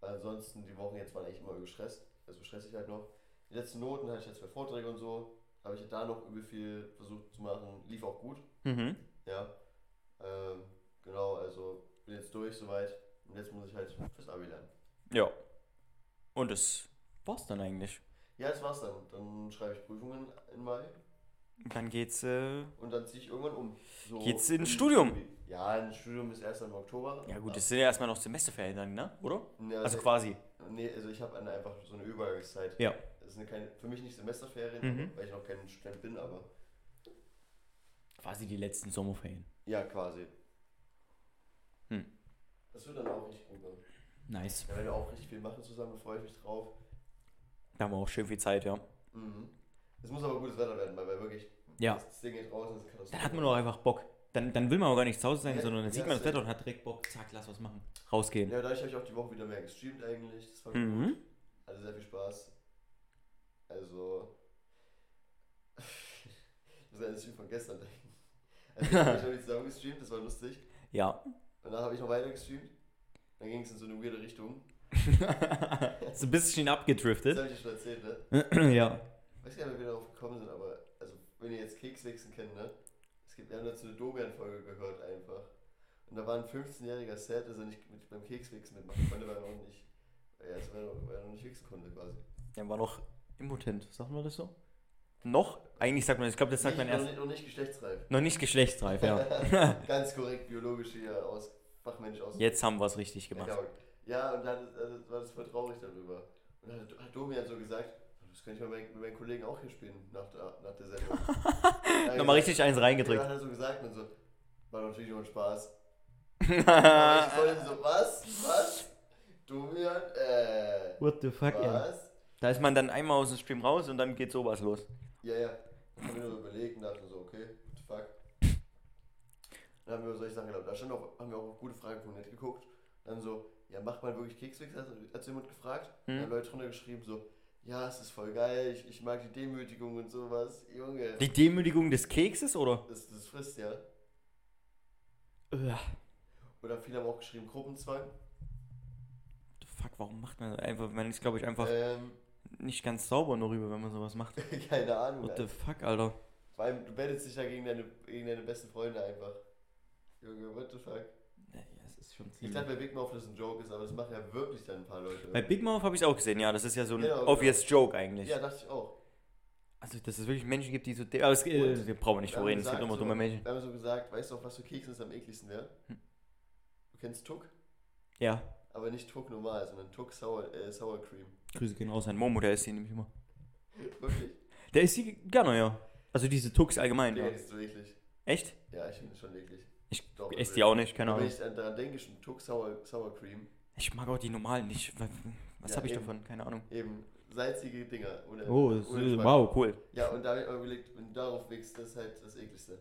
Weil ansonsten, die Wochen jetzt waren echt immer gestresst. Also stressig halt noch. Die letzten Noten hatte ich jetzt für Vorträge und so. Habe ich da noch übel viel versucht zu machen. Lief auch gut. Mhm. Ja. Ähm, genau, also bin jetzt durch soweit. Und jetzt muss ich halt fürs Abi lernen. Ja. Und das war's dann eigentlich. Ja, das war's dann. Dann schreibe ich Prüfungen im Mai. Dann geht's, äh, Und dann ziehe ich irgendwann um. So Geht's ins Studium? Juli. Ja, ein Studium ist erst im Oktober. ja gut, das sind ja erstmal noch Semesterferien dann, ne? Oder? Ja, Also quasi. Nee, also ich habe einfach so eine Übergangszeit. Ja. Das sind keine, für mich nicht Semesterferien, Mhm. weil ich noch kein Student bin, aber Quasi die letzten Sommerferien. ja, quasi. Das wird dann auch richtig gut. Ne? Nice. Da werden wir auch richtig viel machen zusammen, da freue ich mich drauf. Da haben wir auch schön viel Zeit, ja. Mhm. Es muss aber gutes Wetter werden, weil wir wirklich Ja. das Ding geht raus und es ist Katastrophe. Dann hat man doch einfach Bock. Dann, dann will man auch gar nicht zu Hause sein, Ja, sondern dann ja, sieht man das. Wetter und hat direkt Bock, zack, lass was machen. Rausgehen. Ja, dadurch habe ich auch die Woche wieder mehr gestreamt eigentlich. Das war Mhm. gut. Hatte sehr viel Spaß. Also. ich muss an den Stream von gestern denken. Also ich habe nicht zusammen gestreamt, das war lustig. Ja. Danach habe ich noch weiter gestreamt. Dann ging es in so eine weirde Richtung. so ein bisschen Das abgedriftet. habe ich dir schon erzählt, ne? ja. Ich weiß gar nicht, wie wir darauf gekommen sind, aber also wenn ihr jetzt Kekswichsen kennt, ne? Es gibt, wir haben dazu eine Domian-Folge gehört einfach. Und da war ein 15-jähriger Sad, dass er nicht mit, beim Kekswichsen mitmachen konnte, weil er noch nicht, ja, also weil er noch, weil er noch nicht wichsen konnte quasi. Der war noch impotent, sagt man das so? Noch? Eigentlich sagt man, ich glaube, das sagt nicht, man erst. Noch nicht, noch nicht geschlechtsreif. Noch nicht geschlechtsreif, ja. Ganz korrekt biologisch hier aus, fachmännisch aus. Jetzt haben wir es richtig gemacht. Ja, und dann also, war das voll traurig darüber. Und dann hat, Domian so gesagt, das könnte ich mal mit, meinen Kollegen auch hier spielen nach der, nach der Sendung. Nochmal richtig eins reingedrückt. hat er so gesagt und so, war natürlich nur ein Spaß. Ich wollte so, was? Was? Domian? Äh. What the fuck, ey. Was? Da ist man dann einmal aus dem Stream raus und dann geht sowas los. Ja, ja. Ich habe mir nur überlegt und dachte so, okay, what the fuck. Dann haben wir über solche Sachen gedacht. Da stand auch, haben wir auch gute Fragen von Net geguckt. Dann so, ja, macht man wirklich Kekswix? Hat hat jemand gefragt. Hm. Dann haben Leute drunter geschrieben so, ja, es ist voll geil, ich, ich mag die Demütigung und sowas. Junge, Die Demütigung des Kekses, oder? das, das frisst ja. Ugh. Oder viele haben auch geschrieben Gruppenzwang. Fuck, warum macht man das einfach? Man ist, glaube ich, einfach Ähm, nicht ganz sauber nur rüber, wenn man sowas macht. keine Ahnung. What the Alter. fuck, Alter? Vor allem, du bettest dich ja gegen deine, gegen deine besten Freunde einfach. Junge, what the fuck. Ja, das ist schon Ich ziemlich. dachte bei Big Mouth, dass es ein Joke ist, aber das machen ja wirklich dann ein paar Leute. Bei Big Mouth habe ich es auch gesehen, ja. Das ist ja so ein Genau, obvious Joke eigentlich. ja, dachte ich auch. Also, dass es wirklich Menschen gibt, die so. Aber es, äh, wir brauchen nicht Wir drüber reden, es gibt immer so, dumme Menschen. Wir haben so gesagt, weißt du auch, was für Keksen es am ekligsten wäre? Hm. Du kennst Tuck, Ja. Aber nicht Tuck normal, sondern Tuck Sour, äh, Sour Cream. Grüße gehen raus an Momo, der ist die nämlich immer. Wirklich? Der ist die gerne, ja. Also diese Tux allgemein, Der ja. ist so eklig. Echt? Ja, ich finde es schon eklig. Ich Doch, esse also, die auch nicht, keine Ahnung. Wenn ich daran denke, schon Tuck Sour, Sour Cream, Ich mag auch die normalen nicht. Was, Ja, habe ich eben. davon? Keine Ahnung. eben salzige Dinger. Ohne, Oh, ohne ist, Geschmack. wow, cool. Ja, und da habe ich mir überlegt, wenn du darauf wickst, das ist halt das ekligste.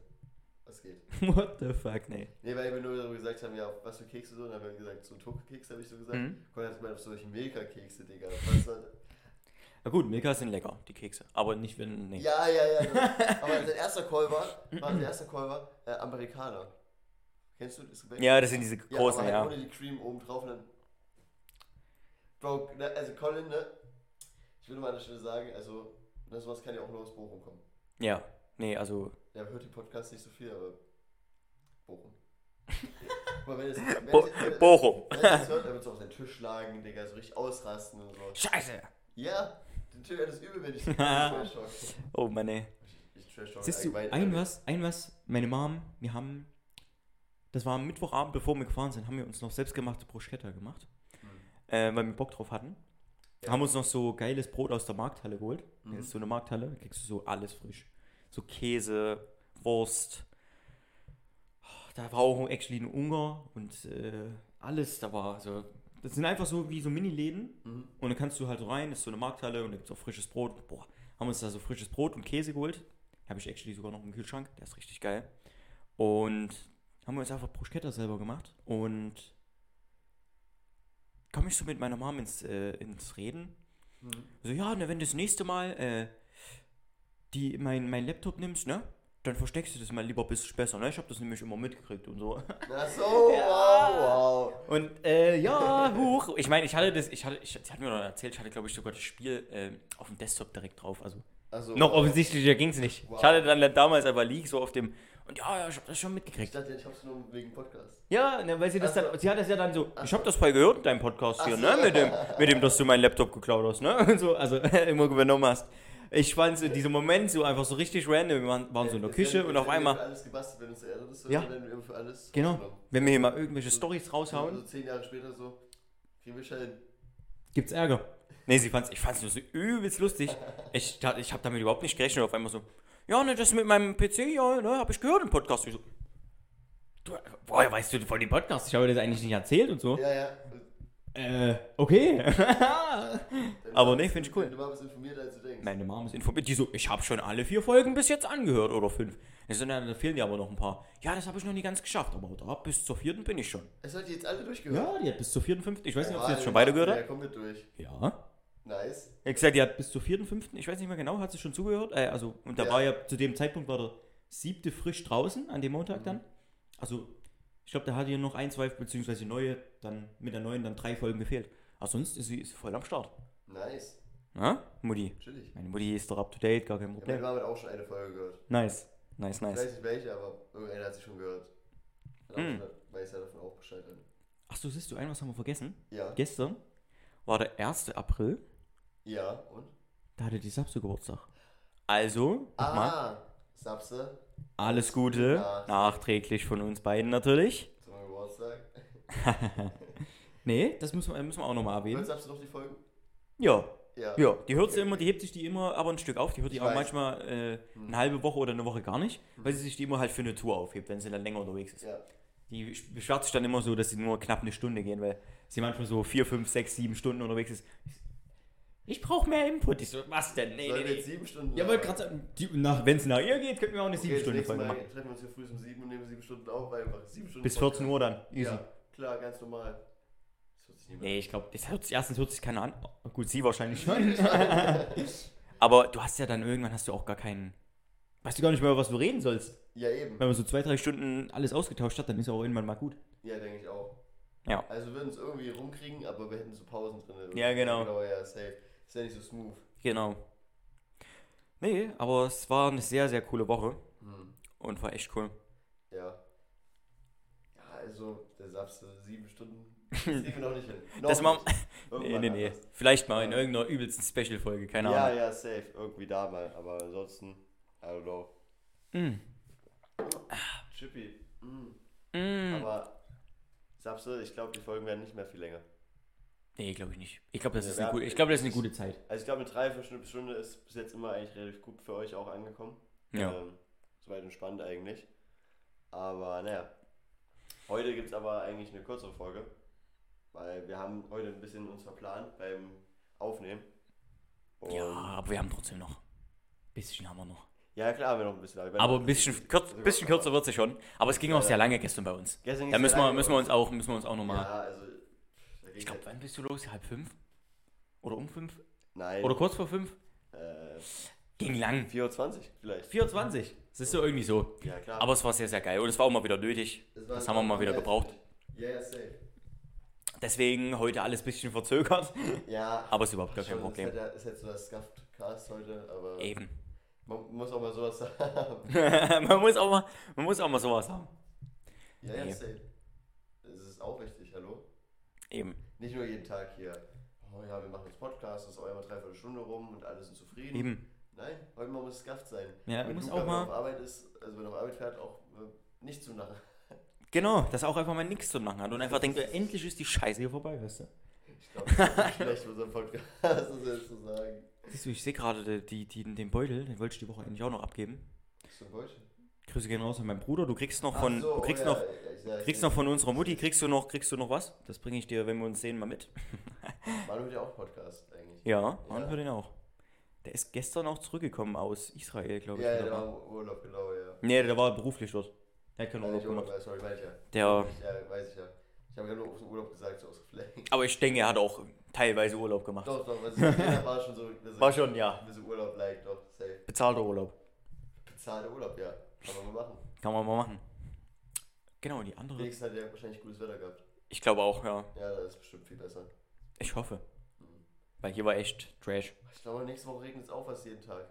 Was geht. What the fuck, nee. Nee, weil wir nur darüber gesagt haben, ja, auf was für Kekse so, und dann haben wir gesagt, so Tuck-Keks habe ich so gesagt. Mhm. Guck jetzt mal auf solche Milka-Kekse, Digga. Was Na gut, Milka sind lecker, die Kekse. Aber nicht, wenn. Nee. Ja, ja, ja. Genau. Aber sein erster Call war, war der erste Call war äh, Amerikaner. Kennst du das? Ja, das sind diese Ja, großen, ja. halt ohne die Cream oben drauf und dann. Bro, ne, also Colin, ne? Ich will nur mal an der Stelle sagen, also, ne, sowas kann ja auch nur aus Bochum kommen. Ja, nee, also Ja, hört den Podcast nicht so viel, aber. Bochum. Aber wenn es, wenn Bo es- wenn- Bochum. Wenn es hört, dann wird es auf den Tisch schlagen, Digga, so richtig ausrasten und so. Scheiße. Ja, den wäre das übel, wenn ich so trash. Oh Mann, ey. Ich, ich trash Siehst du, ein immer. was, ein was, meine Mom, wir haben, das war am Mittwochabend, bevor wir gefahren sind, haben wir uns noch selbstgemachte Bruschetta gemacht, Hm. äh, weil wir Bock drauf hatten. Ja. Haben uns noch so geiles Brot aus der Markthalle geholt. Mhm. Das ist so eine Markthalle, da kriegst du so alles frisch. So Käse, Wurst. Da war auch actually ein Unger und äh, alles, da war so. Das sind einfach so wie so Mini-Läden. Mhm. Und dann kannst du halt rein, ist so eine Markthalle und da gibt es auch frisches Brot. Boah, haben uns da so frisches Brot und Käse geholt. Habe ich actually sogar noch im Kühlschrank, der ist richtig geil. Und haben wir uns einfach Bruschetta selber gemacht. Und komme ich so mit meiner Mom ins, äh, ins Reden. Mhm. So, ja, ne, wenn das nächste Mal äh, die, mein, mein Laptop nimmst, ne? Dann versteckst du das mal lieber ein bisschen besser, ne? Ich habe das nämlich immer mitgekriegt und so. Ach so, wow, wow. Und äh, ja, huch. Ich meine, ich hatte das, ich hatte, ich, sie hat mir noch erzählt, ich hatte, glaube ich, sogar das Spiel äh, auf dem Desktop direkt drauf. Also Also, noch wow. offensichtlicher ging es nicht. Wow. Ich hatte dann damals aber Leak so auf dem. Und ja, ja, ich habe das schon Ich mitgekriegt. dachte, ich hab's nur wegen Podcast. Ja, ne, weil sie das so. dann, sie hat das ja dann so, Ach ich habe das bei gehört in deinem Podcast hier, Ach ne, so. mit dem, mit dem, dass du meinen Laptop geklaut hast, ne, und so, also immer übernommen hast. Ich fand so dieser Moment so einfach so richtig random, wir waren, waren so in der Jetzt Küche werden- und auf wir einmal, für alles gebastelt, wenn uns erinnert ist, Ja. dann wir für alles genau, rausgenommen. wenn wir hier mal irgendwelche So- Stories raushauen, so zehn Jahre später so, kriegen wir schon hin. gibt's Ärger. Nee, sie fand's, ich fand's nur so übelst lustig. Ich, ich habe damit überhaupt nicht gerechnet, auf einmal so, ja, ne, das mit meinem PC, ja, ne, habe ich gehört im Podcast. Ich so, du, woher weißt du von dem Podcast? Ich habe dir das eigentlich nicht erzählt und so. Ja, ja. Äh, okay. Aber Mama nee, ist- find ich cool. Deine Mama ist informierter, als du denkst. Meine Mom ist informiert. Die so, ich habe schon alle vier Folgen bis jetzt angehört oder fünf. Ich so, na, da fehlen dir aber noch ein paar. Ja, das habe ich noch nie ganz geschafft, aber da bis zur vierten bin ich schon. Es hat die jetzt alle durchgehört. Ja, die hat bis zur vierten, fünften. Ich weiß nicht, ob sie Ja, jetzt schon beide gehört hat. kommt mit durch. Ja. Nice. Er hat gesagt, die hat bis zur vierten, fünften, ich weiß nicht mehr genau, hat sie schon zugehört. Äh, also, und da Ja. war ja zu dem Zeitpunkt war der siebte frisch draußen, an dem Montag Mhm. dann. Also, ich glaube, da hat ihr noch ein, zwei, beziehungsweise neue, dann mit der neuen dann drei Folgen gefehlt. Aber sonst ist sie ist voll am Start. Nice. Na, Mutti? Chillig. Meine Mutti ist doch up to date, gar kein Ja, meine Problem. Mama hat auch schon eine Folge gehört. Nice. Nice, Ich nice. weiß nicht welche, aber irgendeiner hat sie schon gehört. Hm. schon- Weiß ja davon auch Bescheid. Achso, siehst du, ein was haben wir vergessen? Ja. Gestern war der 1. April, Ja, und? da hatte die Sapse Geburtstag. Also, nochmal, Ah, Sapse alles Gute, Ja. nachträglich von uns beiden natürlich. zum Geburtstag. Nee, das müssen wir, müssen wir auch nochmal erwähnen. Hört Sapse noch die Folgen? Ja, Ja. ja, die hört sie immer, die hebt sich die immer aber ein Stück auf, die hört die Ich auch weiß. manchmal äh, Hm. eine halbe Woche oder eine Woche gar nicht, weil sie sich die immer halt für eine Tour aufhebt, wenn sie dann länger unterwegs ist. Ja. Die beschwert sich dann immer so, dass sie nur knapp eine Stunde gehen, weil sie manchmal so vier, fünf, sechs, sieben Stunden unterwegs ist. Ich brauche mehr Input. Ich so, was denn? Nee, Sollen nee, nee. sieben Stunden Ja, wollte gerade sagen, die- wenn es nach ihr geht, könnten wir auch eine Okay, sieben Stunden Folge machen. treffen wir uns hier früh um sieben und nehmen sieben Stunden auf, einfach sieben Stunden. Bis 14 Uhr dann. Easy. Ja, klar, ganz normal. Das hört sich nicht mehr Nee, ich glaube, das hört sich, erstens hört sich keiner an. Gut, sie wahrscheinlich schon. Aber du hast ja dann irgendwann hast du auch gar keinen. Weißt du gar nicht mehr, über was du reden sollst. Ja, eben. Wenn man so zwei, drei Stunden alles ausgetauscht hat, dann ist auch irgendwann mal gut. Ja, denke ich auch. Ja. Also wir würden es irgendwie rumkriegen, aber wir hätten so Pausen drin. Ja, genau. Genau, ja, safe. Ist ja nicht so smooth. Genau. Nee, aber es war eine sehr, sehr coole Woche Hm. und war echt cool. Ja. Ja, also, der Sapse, sieben Stunden. Das kriegen wir noch nicht hin. Noch Das nicht. Nee, nee, nee. anders. Vielleicht mal in Ja. irgendeiner übelsten Special-Folge, keine Ja, Ahnung. ja, safe. Irgendwie da mal. Aber ansonsten, I don't know. Mm. Chippy. Mm. Mm. Aber Sapse, ich glaube, die Folgen werden nicht mehr viel länger. Nee, glaube ich nicht. Ich glaube, das, Ja, ist eine gute- ich glaub, das ist eine gute Zeit. Also ich glaube, eine Dreiviertelstunde ist bis jetzt immer eigentlich relativ gut für euch auch angekommen. Ja. Ähm, soweit entspannt eigentlich. Aber naja. Heute gibt es aber eigentlich eine kürzere Folge. Weil wir haben heute ein bisschen uns verplant beim Aufnehmen. Und Ja, aber wir haben trotzdem noch. Bisschen haben wir noch. Ja, klar, haben wir noch ein bisschen. Aber ein bisschen, kürz, bisschen kürzer wird sie schon. Aber es ging auch sehr lange gestern bei uns. Gestern Da müssen wir, müssen wir uns auch, müssen wir uns auch nochmal. Ja, also. Ich glaube, wann bist du los? Halb fünf? Oder um fünf? Nein. Oder kurz vor fünf? Äh, Ging lang. 24 vielleicht. 24. Das ist so irgendwie so. Ja, klar. Aber es war sehr, sehr geil. Und es war auch mal wieder nötig. Es Das haben wir mal wieder gebraucht. Ja, ja, safe. Deswegen heute alles ein bisschen verzögert. Ja. Aber ist überhaupt gar kein Problem. Ist halt, ist halt so das Scuffed-Cast heute, aber Eben. man muss auch mal sowas haben. man, muss auch mal, man muss auch mal sowas haben. Ja, ja, Nee. safe. Das ist auch wichtig, hallo? Eben. Nicht nur jeden Tag hier, oh ja, wir machen jetzt Podcast, das ist auch immer dreiviertel Stunde rum und alle sind zufrieden. Eben. Nein, heute mal muss es scuffed sein. Ja, Wenn muss Luca auch mal- auf Arbeit ist, also wenn er auf Arbeit fährt, auch äh, nicht zu nachher. Genau, dass er auch einfach mal nichts zu machen hat und einfach denkt, endlich ist die Scheiße hier vorbei, weißt du? Ich glaube, das ist schlecht für unseren Podcast, das jetzt zu sagen. Siehst du, ich sehe gerade die, die, den Beutel, den wollte ich die Woche eigentlich auch noch abgeben. Was für ein Beutel? Grüße gehen raus an meinen Bruder. Du kriegst noch von, so, du kriegst ja, noch, ja, ja, kriegst noch von unserer Mutti, kriegst du noch, kriegst du noch was? Das bringe ich dir, wenn wir uns sehen, mal mit. Manu hat ja auch Podcast eigentlich. Ja, Ja. für den auch. Der ist gestern auch zurückgekommen aus Israel, glaube ich. Ja, der war- Urlaub, genau, ja. Nee, der war beruflich dort. Der hat keinen Ja, Urlaub Urlaub, gemacht. äh, sorry, meine ich ja. Der, Ja, weiß ich ja. Ich habe ja nur dem Urlaub gesagt, so aus aber ich denke, er hat auch teilweise Urlaub gemacht. Doch, doch, jeder war schon so. bisschen- War schon, ja. Ein bisschen Urlaub like, doch, safe. Bezahlter Urlaub. Bezahlter Urlaub, ja. Kann man mal machen. Kann man mal machen. Genau, die andere. Wenigstens hat er wahrscheinlich gutes Wetter gehabt. Ich glaube auch, ja. Ja, das ist bestimmt viel besser. Ich hoffe. Weil hier war echt Trash. Ich glaube, nächste Woche regnet es auch fast jeden Tag.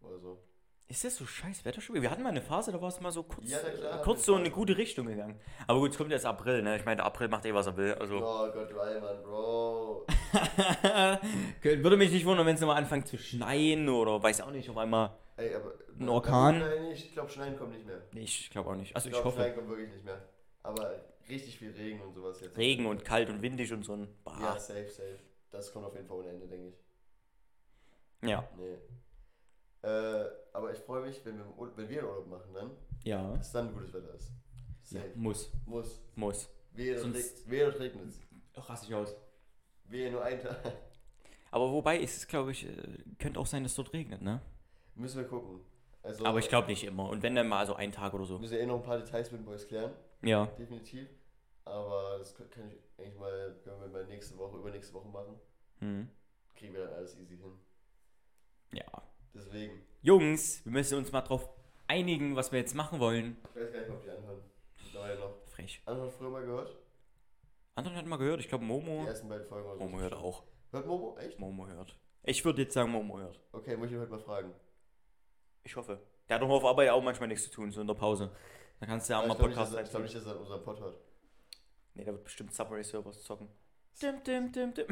Oder so. Ist das so scheiß Wetter schon? wieder? Wir hatten mal eine Phase, da war es mal so kurz, Ja, klar, äh, kurz so in eine gute Richtung gegangen. Aber gut, es kommt jetzt April, ne? Ich meine, der April macht eh, was er will. Also Oh Gott, Allmann, Bro. würde mich nicht wundern, wenn es nochmal anfängt zu schneien oder weiß auch nicht, auf einmal. Ey, aber. Ein Orkan? Nein, ich glaube, Schneien kommt nicht mehr. Nee, ich glaube auch nicht. Also Ich ich, glaube, hoffe. Schneien kommt wirklich nicht mehr. Aber richtig viel Regen und sowas jetzt. Regen und kalt und windig und so ein. Bah. Ja, safe, safe. Das kommt auf jeden Fall ohne Ende, denke ich. Ja. Nee. Äh, aber ich freue mich, wenn wir, wenn wir einen Urlaub machen dann, Ja. dass dann gutes Wetter ist. ja. Muss. Muss. Muss. Wehe, Sonst- wehe dort regnet es. Rass ich aus. Wehe nur ein Tag. Aber wobei ist es, glaube ich, äh, könnte auch sein, dass es dort regnet, ne? Müssen wir gucken. Also, Aber ich glaube nicht immer. Und wenn dann mal so ein Tag oder so. Wir müssen ja eh noch ein paar Details mit den Boys klären. Ja. Definitiv. Aber das kann kann ich eigentlich mal, können wir mal nächste Woche, übernächste Woche machen. Hm. Kriegen wir dann alles easy hin. Ja. Deswegen. Jungs, wir müssen uns mal drauf einigen, was wir jetzt machen wollen. Ich weiß gar nicht, ob die anhören. Mittlerweile noch. Frech. Anhören früher mal gehört? Anton hat mal gehört, ich glaube Momo. Die ersten beiden Folgen. Momo hört auch. Hört Momo? Echt? Momo hört. Ich würde jetzt sagen, Momo hört. Okay, muss ich ihn heute mal fragen. Ich hoffe. Der hat doch auf Arbeit auch manchmal nichts zu tun, so in der Pause. Da kannst du ja auch mal ich glaube nicht, Podcast dass er- ich glaub einstellen. nicht, dass er unseren Pod hört. Nee, der wird bestimmt Subway Servers zocken. Dim, dim, dim, dim.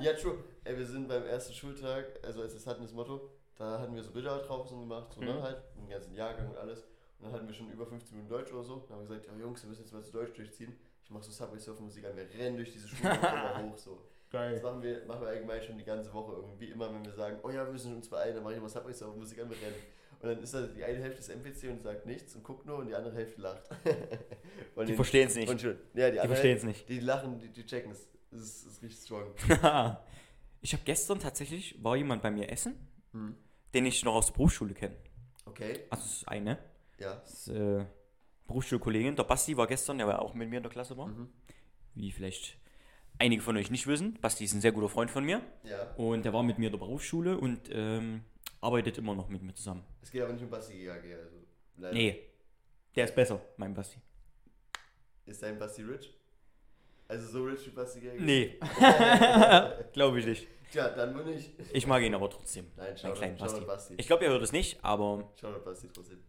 Ja, true. Ey, wir sind beim ersten Schultag, also es hatten, das Motto, da hatten wir so Bilder draußen gemacht, so, ne, Mhm. halt, den ganzen Jahrgang und alles. Und dann hatten wir schon über 15 Minuten Deutsch oder so. Dann haben wir gesagt, ja Jungs, wir müssen jetzt mal zu Deutsch durchziehen. Ich mach so Subway Surfen Musik an, wir rennen durch diese Schule und hoch, so. Das Geil. machen wir, machen wir allgemein schon die ganze Woche irgendwie immer, wenn wir sagen, oh ja, wir müssen uns beeilen, dann mache ich immer Subway Surfen Musik an, wir rennen. Und dann ist da die eine Hälfte des NPC und sagt nichts und guckt nur und die andere Hälfte lacht. Und Die verstehen es nicht. Und schön. Ja, die, Die andere verstehen es nicht. Die lachen, die, die checken es. Das ist, das ist richtig strong. ich habe gestern tatsächlich, war jemand bei mir essen, Hm. Den ich noch aus der Berufsschule kenne. Okay, Also es ist eine. ja. Das ist, äh, Berufsschulkollegin. Der Basti war gestern, der war auch mit mir in der Klasse war. Mhm. Wie vielleicht einige von euch nicht wissen. Basti ist ein sehr guter Freund von mir. Ja. Und der war mit mir in der Berufsschule und ähm, arbeitet immer noch mit mir zusammen. Es geht aber nicht um Basti GAG, also. Leider. Nee, der ist besser, mein Basti. Ist dein Basti rich? Also so rich wie Basti GAG? Nee, glaube ich nicht. Tja, dann nur nicht. Ich mag ihn aber trotzdem. Nein, Mein schau kleinen Basti. Basti. Ich glaube, er hört es nicht, aber Schau Basti trotzdem.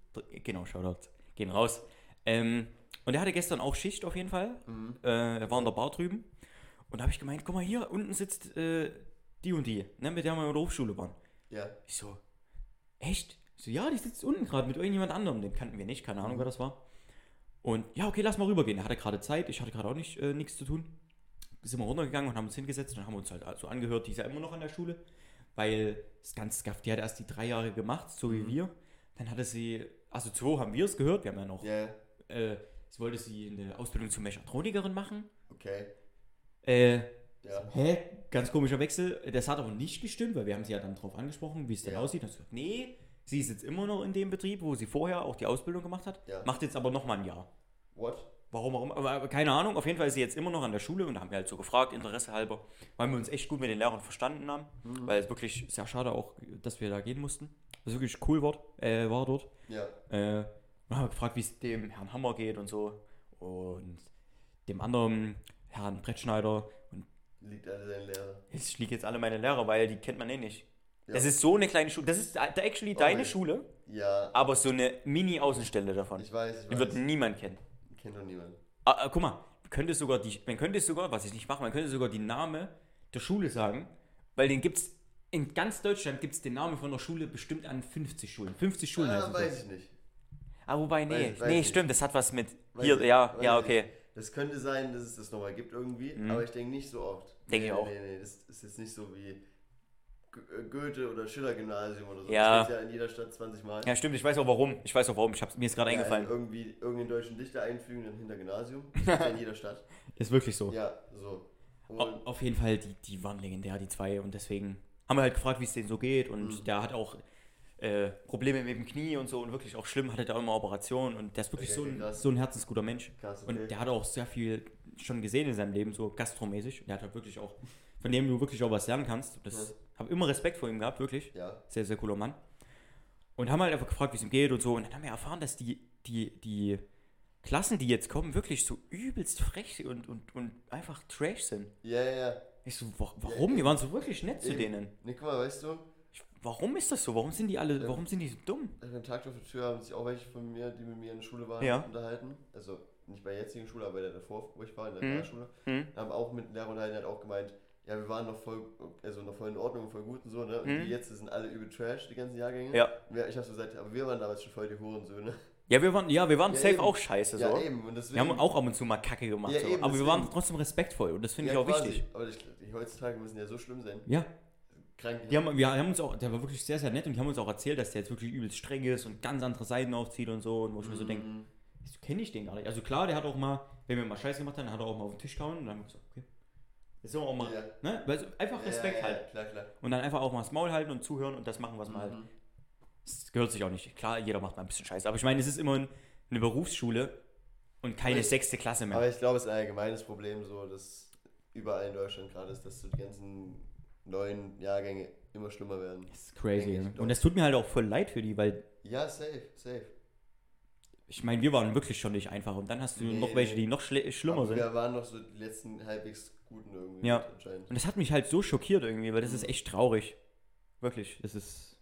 genau, Shoutout. Gehen raus. Ähm, und er hatte gestern auch Schicht auf jeden Fall. Mhm. Äh, er war in der Bar drüben. Und da habe ich gemeint, guck mal, hier unten sitzt äh, die und die, ne, mit der wir in der Hochschule waren. Ja. Ich so, echt? Ich so, ja, die sitzt unten gerade mit irgendjemand anderem. Den kannten wir nicht, keine Ahnung, wer das war. Und ja, okay, lass mal rübergehen. Er hatte gerade Zeit, ich hatte gerade auch nicht äh, nichts zu tun. Sind wir runtergegangen und haben uns hingesetzt und haben uns halt so angehört, die ist ja immer noch an der Schule. Weil es ganz gaff, die hat erst die drei Jahre gemacht, so wie Mhm. wir. Dann hatte sie, also zwei haben wir es gehört, wir haben ja noch, Ja, äh, sie wollte sie in der Ausbildung zur Mechatronikerin machen. okay. Äh, Ja. Hä? Ganz komischer Wechsel. Das hat aber nicht gestimmt, weil wir haben sie ja dann drauf angesprochen, wie es denn Ja. aussieht. Und sie gesagt, nee, sie ist jetzt immer noch in dem Betrieb, wo sie vorher auch die Ausbildung gemacht hat. Ja. Macht jetzt aber nochmal ein Jahr. What? Warum, warum? Aber, keine Ahnung. Auf jeden Fall ist sie jetzt immer noch an der Schule und haben wir halt so gefragt, Interesse halber, weil wir uns echt gut mit den Lehrern verstanden haben. Weil es wirklich sehr schade auch, dass wir da gehen mussten. Das wirklich cool war, äh, war dort. Ja. Äh, und haben gefragt, wie es dem Herrn Hammer geht und so. Und dem anderen Herrn Brettschneider. Und Liegt alle dein Lehrer. ich liege jetzt alle meine Lehrer, weil die kennt man eh nicht. Ja. Das ist so eine kleine Schule. Das ist actually deine Okay. Schule, Ja, aber so eine Mini-Außenstelle davon. ich weiß, ich Die wird weiß. niemand kennen. Kennt doch niemand. Ah, ah, guck mal, man könnte sogar die, man könnte sogar, was ich nicht mache, man könnte sogar die Name der Schule sagen, weil den gibt's in ganz Deutschland gibt es den Namen von der Schule bestimmt an 50 Schulen. 50 Schulen Ah, heißen weiß so. ich nicht. Ah, wobei, nee, Weiß- weiß nee, nicht. stimmt, das hat was mit Weiß hier, ich- ja, ja, okay. nicht. Das könnte sein, dass es das nochmal gibt irgendwie, Mhm. aber ich denke nicht so oft. Denk nee, ich auch. Nee, nee, das ist jetzt nicht so wie Goethe oder Schiller-Gymnasium oder so. Ja. Das ja in jeder Stadt 20 Mal. Ja, stimmt, ich weiß auch warum. Ich weiß auch warum, ich hab's mir ist gerade Ja, eingefallen. Irgendwie irgendeinen deutschen Dichter einfügen, dann hinter Gymnasium. Das in jeder Stadt. Ist wirklich so. Ja, so. Und Auf jeden Fall, die, die waren legendär, die zwei. Und deswegen haben wir halt gefragt, wie es denen so geht. Und Mhm. der hat auch äh, Probleme mit dem Knie und so. Und wirklich auch schlimm, hatte da immer Operationen. Und der ist wirklich Okay, so, ein, krass. so ein herzensguter Mensch. krass, okay. Und der hat auch sehr viel schon gesehen in seinem Leben, so gastromäßig. Und der hat halt wirklich auch, von dem du wirklich auch was lernen kannst. Das Ja. habe immer Respekt vor ihm gehabt, wirklich. ja, Sehr, sehr cooler Mann. Und haben halt einfach gefragt, wie es ihm geht und so. Und dann haben wir erfahren, dass die, die, die Klassen, die jetzt kommen, wirklich so übelst frech und, und, und einfach trash sind. ja, ja. ja. Ich so, wa- warum? Die waren so wirklich nett zu Eben. denen. Nee, guck mal, weißt du, warum ist das so? Warum sind die alle, Ja. warum sind die so dumm? Nach dem Tag auf der Tür haben sich auch welche von mir, die mit mir in der Schule waren, Ja. unterhalten. Also nicht bei der jetzigen Schule, aber bei der davor, wo ich war, in der Mhm. Realschule. Hm? Haben auch mit Lehrer unterhalten, hat auch gemeint, ja, wir waren noch voll, also noch voll in Ordnung, voll gut und so, ne? Und Mhm. die jetzt sind alle übel Trash, die ganzen Jahrgänge. Ja. Wir- Ich hab so gesagt, aber wir waren damals schon voll die Hurensöhne. Ja, wir waren, ja, wir waren Ja, safe eben. auch scheiße. Ja, so. eben. Und deswegen, Wir haben auch ab und zu mal Kacke gemacht. Ja, so. eben, aber wir deswegen. waren trotzdem respektvoll und das finde ja, ich auch quasi. wichtig. Aber ich, die heutzutage müssen ja so schlimm sein. Ja, Krank. die haben, wir haben uns auch, der war wirklich sehr, sehr nett und die haben uns auch erzählt, dass der jetzt wirklich übelst streng ist und ganz andere Seiten aufzieht und so. Und wo ich mir so denke, Mhm. so kenne ich den gar nicht. Also klar, der hat auch mal, wenn wir mal Scheiße gemacht haben, hat er auch mal auf den Tisch gehauen und dann haben wir gesagt, okay. Jetzt sind wir auch mal, Ja. ne? Weil so einfach Respekt ja, ja, halt. Klar, klar. Und dann einfach auch mal das Maul halten und zuhören und das machen, was man halt. Mhm. Das gehört sich auch nicht. Klar, jeder macht mal ein bisschen Scheiße. Aber ich meine, es ist immer ein- eine Berufsschule und keine ich- sechste Klasse mehr. Aber ich glaube, es ist ein allgemeines Problem, so, dass überall in Deutschland gerade ist, dass so die ganzen neuen Jahrgänge immer schlimmer werden. Das ist crazy. Ne? Und das tut mir halt auch voll leid für die, weil Ja, safe, safe. ich meine, wir waren wirklich schon nicht einfach. Und dann hast du Nee, noch welche, die noch schle- schlimmer sind. Wir waren noch so die letzten halbwegs guten irgendwie Ja. anscheinend. Und das hat mich halt so schockiert irgendwie, weil das Mhm. ist echt traurig. Wirklich. Das ist,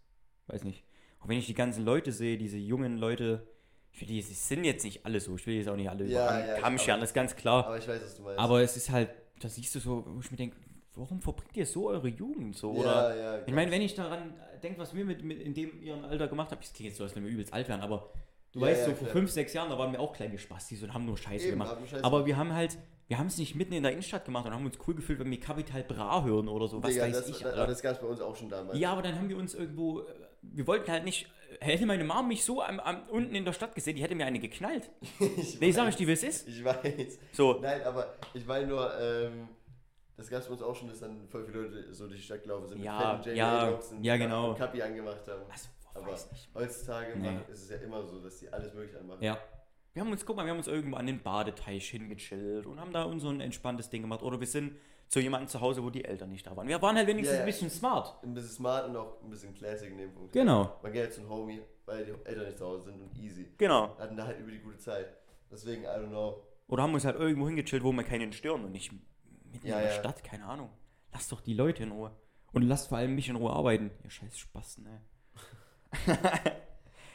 weiß nicht. Auch wenn ich die ganzen Leute sehe, diese jungen Leute, ich will die, sie sind jetzt nicht alle so, ich will jetzt auch nicht alle Ja, über ja, Kamm scheren, das ist ganz klar. Aber ich weiß, was du meinst. Aber es ist halt, da siehst du so, wo ich mir denke, warum verbringt ihr so eure Jugend so? Oder ja, ja, ich meine, wenn ich daran denke, was wir mit, mit in dem ihrem Alter gemacht haben, das klingt jetzt so, als wenn wir übelst alt wären, aber du Ja, weißt, so vor klar. fünf, sechs Jahren, da waren wir auch kleine Spastis und haben nur Scheiße Eben, gemacht. Scheiße Aber wir haben halt, wir haben es nicht mitten in der Innenstadt gemacht und haben uns cool gefühlt, wenn wir Capital Bra hören oder so, was Digga, weiß das, ich. Alter. das gab es bei uns auch schon damals. Ja, aber dann haben wir uns irgendwo, äh, wir wollten halt nicht, hätte meine Mom mich so am, am, unten in der Stadt gesehen, die hätte mir eine geknallt. ich Nee, sag weiß. ich dir, wie es ist. Ich weiß. So, Nein, aber ich meine nur, ähm, das gab es bei uns auch schon, dass dann voll viele Leute so durch die Stadt gelaufen sind. mit Ja, fetten ja, JBL-Jokes und ja, genau. und Kapi angemacht haben. was, Aber weiß nicht. heutzutage Nee. ist es ja immer so, dass die alles mögliche anmachen. Ja. Wir haben uns, guck mal, wir haben uns irgendwo an den Badeteich hingechillt und haben da unser entspanntes Ding gemacht. Oder wir sind zu jemandem zu Hause, wo die Eltern nicht da waren. Wir waren halt wenigstens Ja, ja. ein bisschen smart. Ein bisschen smart und auch ein bisschen classic in dem Punkt. Genau, Man geht halt zu einem Homie, weil die Eltern nicht zu Hause sind und easy. genau. Hatten da halt über die gute Zeit. Deswegen, I don't know. Oder haben uns halt irgendwo hingechillt, wo wir keinen stören und nicht mitten Ja, in der ja. Stadt, keine Ahnung. Lasst doch die Leute in Ruhe. Und lasst vor allem mich in Ruhe arbeiten. Ihr scheiß Spasten, ey.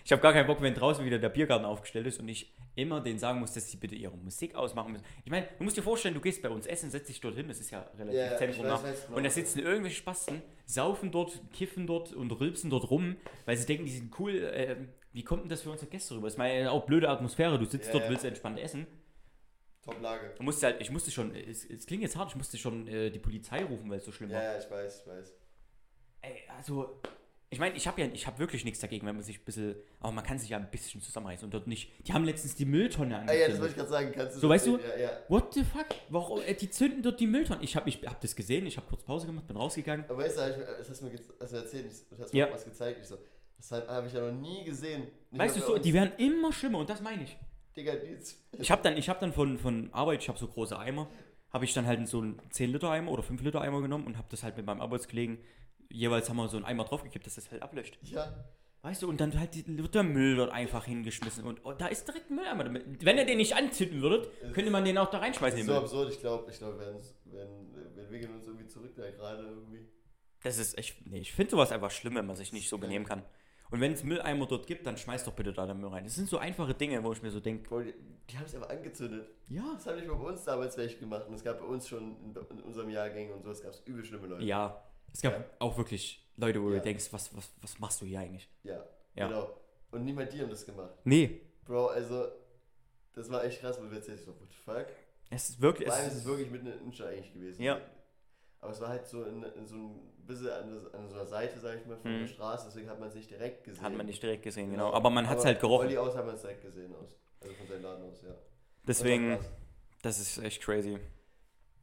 ich habe gar keinen Bock, wenn draußen wieder der Biergarten aufgestellt ist und ich immer denen sagen muss, dass sie bitte ihre Musik ausmachen müssen. Ich meine, du musst dir vorstellen, du gehst bei uns essen, setzt dich dort hin, das ist ja relativ ich zentrum weiß, weiß genau. Und da sitzen irgendwelche Spasten, saufen dort, kiffen dort und rülpsen dort rum, weil sie denken, die sind cool. Äh, wie kommt denn das für unsere Gäste rüber? Das ist meine auch blöde Atmosphäre. Du sitzt Ja, dort, willst entspannt essen. Top Lage. Du musste halt, ich musste schon, es, es klingt jetzt hart, ich musste schon äh, die Polizei rufen, weil es so schlimm Ja, war. ja, ich weiß, ich weiß. Ey, also, ich meine, ich habe ja, ich habe wirklich nichts dagegen, wenn man sich ein bisschen, aber man kann sich ja ein bisschen zusammenreißen und dort nicht. Die haben letztens die Mülltonne Ah, ja, das wollte ich angezündet. gerade sagen. Kannst du So, das weißt du? sehen? Ja, ja. What the fuck? Warum? Äh, die zünden dort die Mülltonne. Ich habe ich hab das gesehen, ich habe kurz Pause gemacht, bin rausgegangen. Aber weißt du, ich- das hast du mir, du mir erzählt, du hast Ja. mir was gezeigt. Ich so, das habe hab ich ja noch nie gesehen. Nicht Weißt du, so, die werden immer schlimmer und das meine ich. Digga, ist. Ich habe dann, ich hab dann von, von Arbeit, ich habe so große Eimer, habe ich dann halt so einen 10-Liter-Eimer oder 5-Liter-Eimer genommen und habe das halt mit meinem Arbeitskollegen, jeweils haben wir so einen Eimer draufgekippt, dass das halt ablöscht. Ja. Weißt du, und dann halt die, wird der Müll dort einfach hingeschmissen und oh, da ist direkt ein Mülleimer damit. Wenn ihr den nicht anzünden würdet, könnte man den auch da reinschmeißen. Das ist so absurd, ich glaube, ich glaube, wir, werden's- werden- wir entwickeln uns irgendwie zurück da gerade irgendwie. Das ist echt, nee, ich finde sowas einfach schlimm, wenn man sich nicht so benehmen kann. Und wenn es Mülleimer dort gibt, dann schmeißt doch bitte da den Müll rein. Das sind so einfache Dinge, wo ich mir so denke, die, die haben es einfach angezündet. ja, Das haben nicht mal bei uns damals welche gemacht. Und es gab bei uns schon in, in unserem Jahrgang und so, es gab übel schlimme Leute. ja. Es gab Ja. auch wirklich Leute, wo Ja. du denkst, was, was, was machst du hier eigentlich? Ja, Ja. genau. Und niemand die haben das gemacht. Nee, Bro, also, das war echt krass, weil wir jetzt so, what the fuck? es ist wirklich. Vor allem Es ist es wirklich mitten in der Innenstadt eigentlich gewesen. Ja. Aber es war halt so in, in so ein bisschen an, an so einer Seite, sag ich mal, von Mhm. der Straße, deswegen hat man es nicht direkt gesehen. hat man nicht direkt gesehen, genau. Aber man hat es halt Von gerochen. Olli aus hat man es direkt gesehen aus. Also von seinem Laden aus, ja. Deswegen, Das ist echt crazy.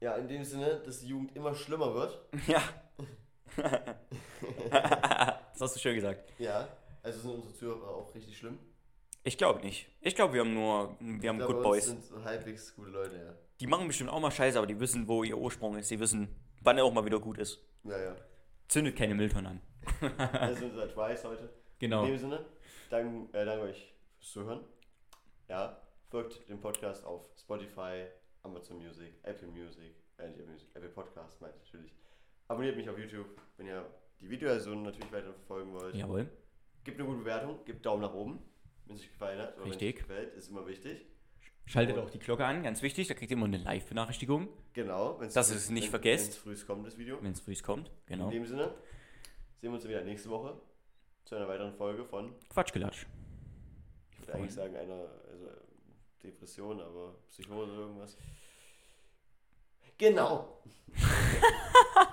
Ja, in dem Sinne, dass die Jugend immer schlimmer wird. Ja. das hast du schön gesagt. Ja. Also sind unsere Zuhörer auch richtig schlimm. Ich glaube nicht. Ich glaube, wir haben nur, wir haben glaube, Good Boys. sind halbwegs gute Leute, ja. Die machen bestimmt auch mal Scheiße, aber die wissen, wo ihr Ursprung ist. Die wissen, wann er auch mal wieder gut ist. Ja, ja. Zündet keine Mülltonnen an. Das sind unser Twice heute. Genau. In dem Sinne, danke, äh, danke euch fürs Zuhören. Ja, folgt dem Podcast auf Spotify, Amazon Music, Apple Music, äh, Music, Apple Podcast, meint natürlich. Abonniert mich auf YouTube, wenn ihr die Videoversion natürlich weiter verfolgen wollt. Jawohl. Gebt eine gute Bewertung, gebt Daumen nach oben, wenn es euch gefallen hat. Richtig. Wenn es gefällt, ist immer wichtig. Schaltet auch die Glocke an, ganz wichtig. Da kriegt ihr immer eine Live-Benachrichtigung, Genau. Dass ihr es nicht wenn- vergesst. Wenn es früh kommt, das Video. wenn es früh kommt. Genau. In dem Sinne, sehen wir uns wieder nächste Woche zu einer weiteren Folge von, Quatschgelatsch. ich würde eigentlich sagen, einer also Depression, aber Psychose irgendwas. Genau.